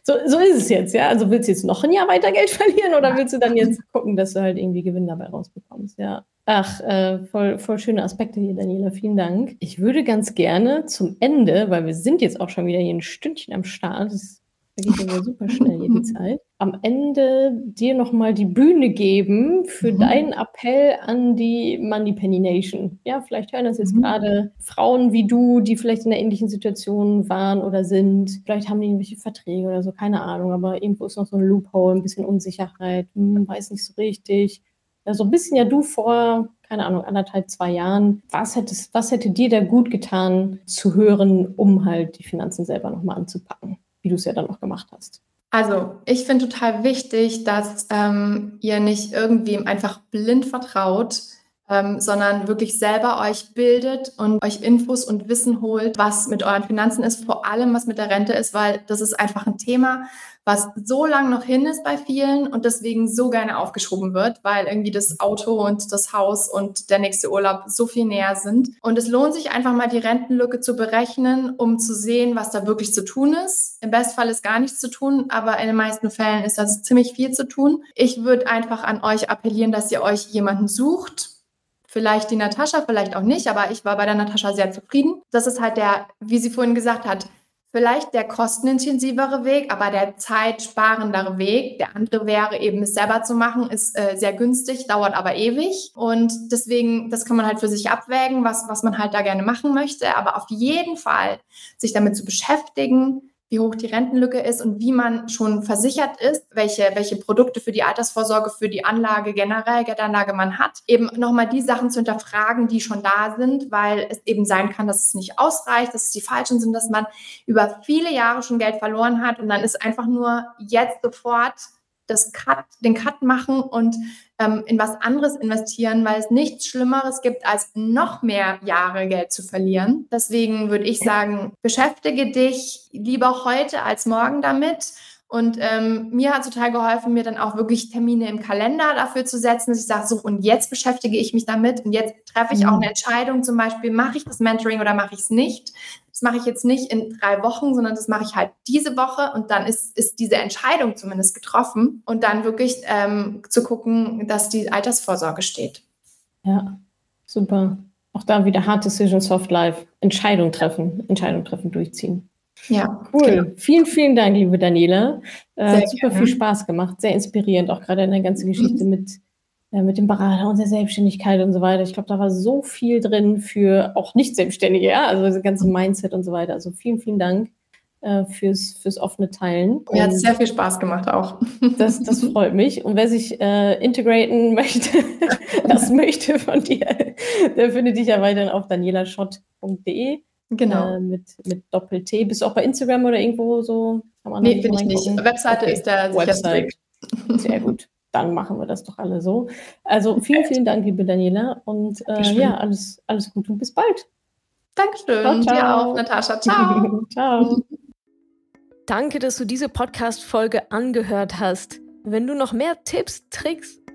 So, so ist es jetzt, ja. Also willst du jetzt noch ein Jahr weiter Geld verlieren oder willst du dann jetzt gucken, dass du halt irgendwie Gewinn dabei rausbekommst? Ja. Ach, äh, voll, voll schöne Aspekte hier, Daniela. Vielen Dank. Ich würde ganz gerne zum Ende, weil wir sind jetzt auch schon wieder hier ein Stündchen am Start, das vergeht ja super schnell hier die Zeit, am Ende dir nochmal die Bühne geben für mhm. deinen Appell an die Money Penny Nation. Ja, vielleicht hören das jetzt mhm. gerade Frauen wie du, die vielleicht in einer ähnlichen Situation waren oder sind. Vielleicht haben die irgendwelche Verträge oder so, keine Ahnung, aber irgendwo ist noch so ein Loophole, ein bisschen Unsicherheit, hm, weiß nicht so richtig ja, so ein bisschen ja du vor, keine Ahnung, anderthalb, zwei Jahren. Was, hättest, was hätte dir da gut getan zu hören, um halt die Finanzen selber nochmal anzupacken, wie du es ja dann noch gemacht hast? Also, ich finde total wichtig, dass ähm, ihr nicht irgendwie einfach blind vertraut, ähm, sondern wirklich selber euch bildet und euch Infos und Wissen holt, was mit euren Finanzen ist, vor allem was mit der Rente ist, weil das ist einfach ein Thema, was so lang noch hin ist bei vielen und deswegen so gerne aufgeschoben wird, weil irgendwie das Auto und das Haus und der nächste Urlaub so viel näher sind. Und es lohnt sich einfach mal die Rentenlücke zu berechnen, um zu sehen, was da wirklich zu tun ist. Im Bestfall ist gar nichts zu tun, aber in den meisten Fällen ist das ziemlich viel zu tun. Ich würde einfach an euch appellieren, dass ihr euch jemanden sucht, Vielleicht die Natascha, vielleicht auch nicht, aber ich war bei der Natascha sehr zufrieden. Das ist halt der, wie sie vorhin gesagt hat, vielleicht der kostenintensivere Weg, aber der zeitsparendere Weg. Der andere wäre eben, es selber zu machen, ist äh, sehr günstig, dauert aber ewig. Und deswegen, das kann man halt für sich abwägen, was, was man halt da gerne machen möchte. Aber auf jeden Fall sich damit zu beschäftigen, wie hoch die Rentenlücke ist und wie man schon versichert ist, welche, welche Produkte für die Altersvorsorge, für die Anlage generell, Geldanlage man hat. Eben nochmal die Sachen zu hinterfragen, die schon da sind, weil es eben sein kann, dass es nicht ausreicht, dass es die falschen sind, dass man über viele Jahre schon Geld verloren hat und dann ist einfach nur jetzt sofort das Cut, den Cut machen und ähm, in was anderes investieren, weil es nichts Schlimmeres gibt, als noch mehr Jahre Geld zu verlieren. Deswegen würde ich sagen, beschäftige dich lieber heute als morgen damit. Und ähm, mir hat total geholfen, mir dann auch wirklich Termine im Kalender dafür zu setzen, dass ich sage, so, und jetzt beschäftige ich mich damit und jetzt treffe ich auch mhm. eine Entscheidung, zum Beispiel, mache ich das Mentoring oder mache ich es nicht das mache ich jetzt nicht in drei Wochen, sondern das mache ich halt diese Woche und dann ist, ist diese Entscheidung zumindest getroffen und dann wirklich ähm, zu gucken, dass die Altersvorsorge steht. Ja, super. Auch da wieder Hard Decision, Soft Life. Entscheidung treffen, Entscheidung treffen, durchziehen. Ja, cool. Genau. Vielen, vielen Dank, liebe Daniela. Äh, super gerne. viel Spaß gemacht, sehr inspirierend, auch gerade in der ganzen Geschichte mhm. mit äh, mit dem Berater und der Selbstständigkeit und so weiter. Ich glaube, da war so viel drin für auch Nicht-Selbstständige, ja, also das ganze Mindset und so weiter. Also vielen, vielen Dank äh, fürs, fürs offene Teilen. Mir hat sehr viel Spaß gemacht auch. Das, das freut mich. Und wer sich äh, integraten möchte, das möchte von dir, der findet dich ja weiterhin auf danielaschott.de. Genau. Äh, mit, mit Doppel-T. Bist du auch bei Instagram oder irgendwo so? Kann man nee, bin ich nicht. Webseite okay. ist der Website. Sehr gut dann machen wir das doch alle so. Also vielen, vielen Dank, liebe Daniela. Und äh, ja, alles, alles Gute und bis bald. Dankeschön. Ciao, ciao. Dir auch, Natascha. Ciao. ciao. Danke, dass du diese Podcast-Folge angehört hast. Wenn du noch mehr Tipps, Tricks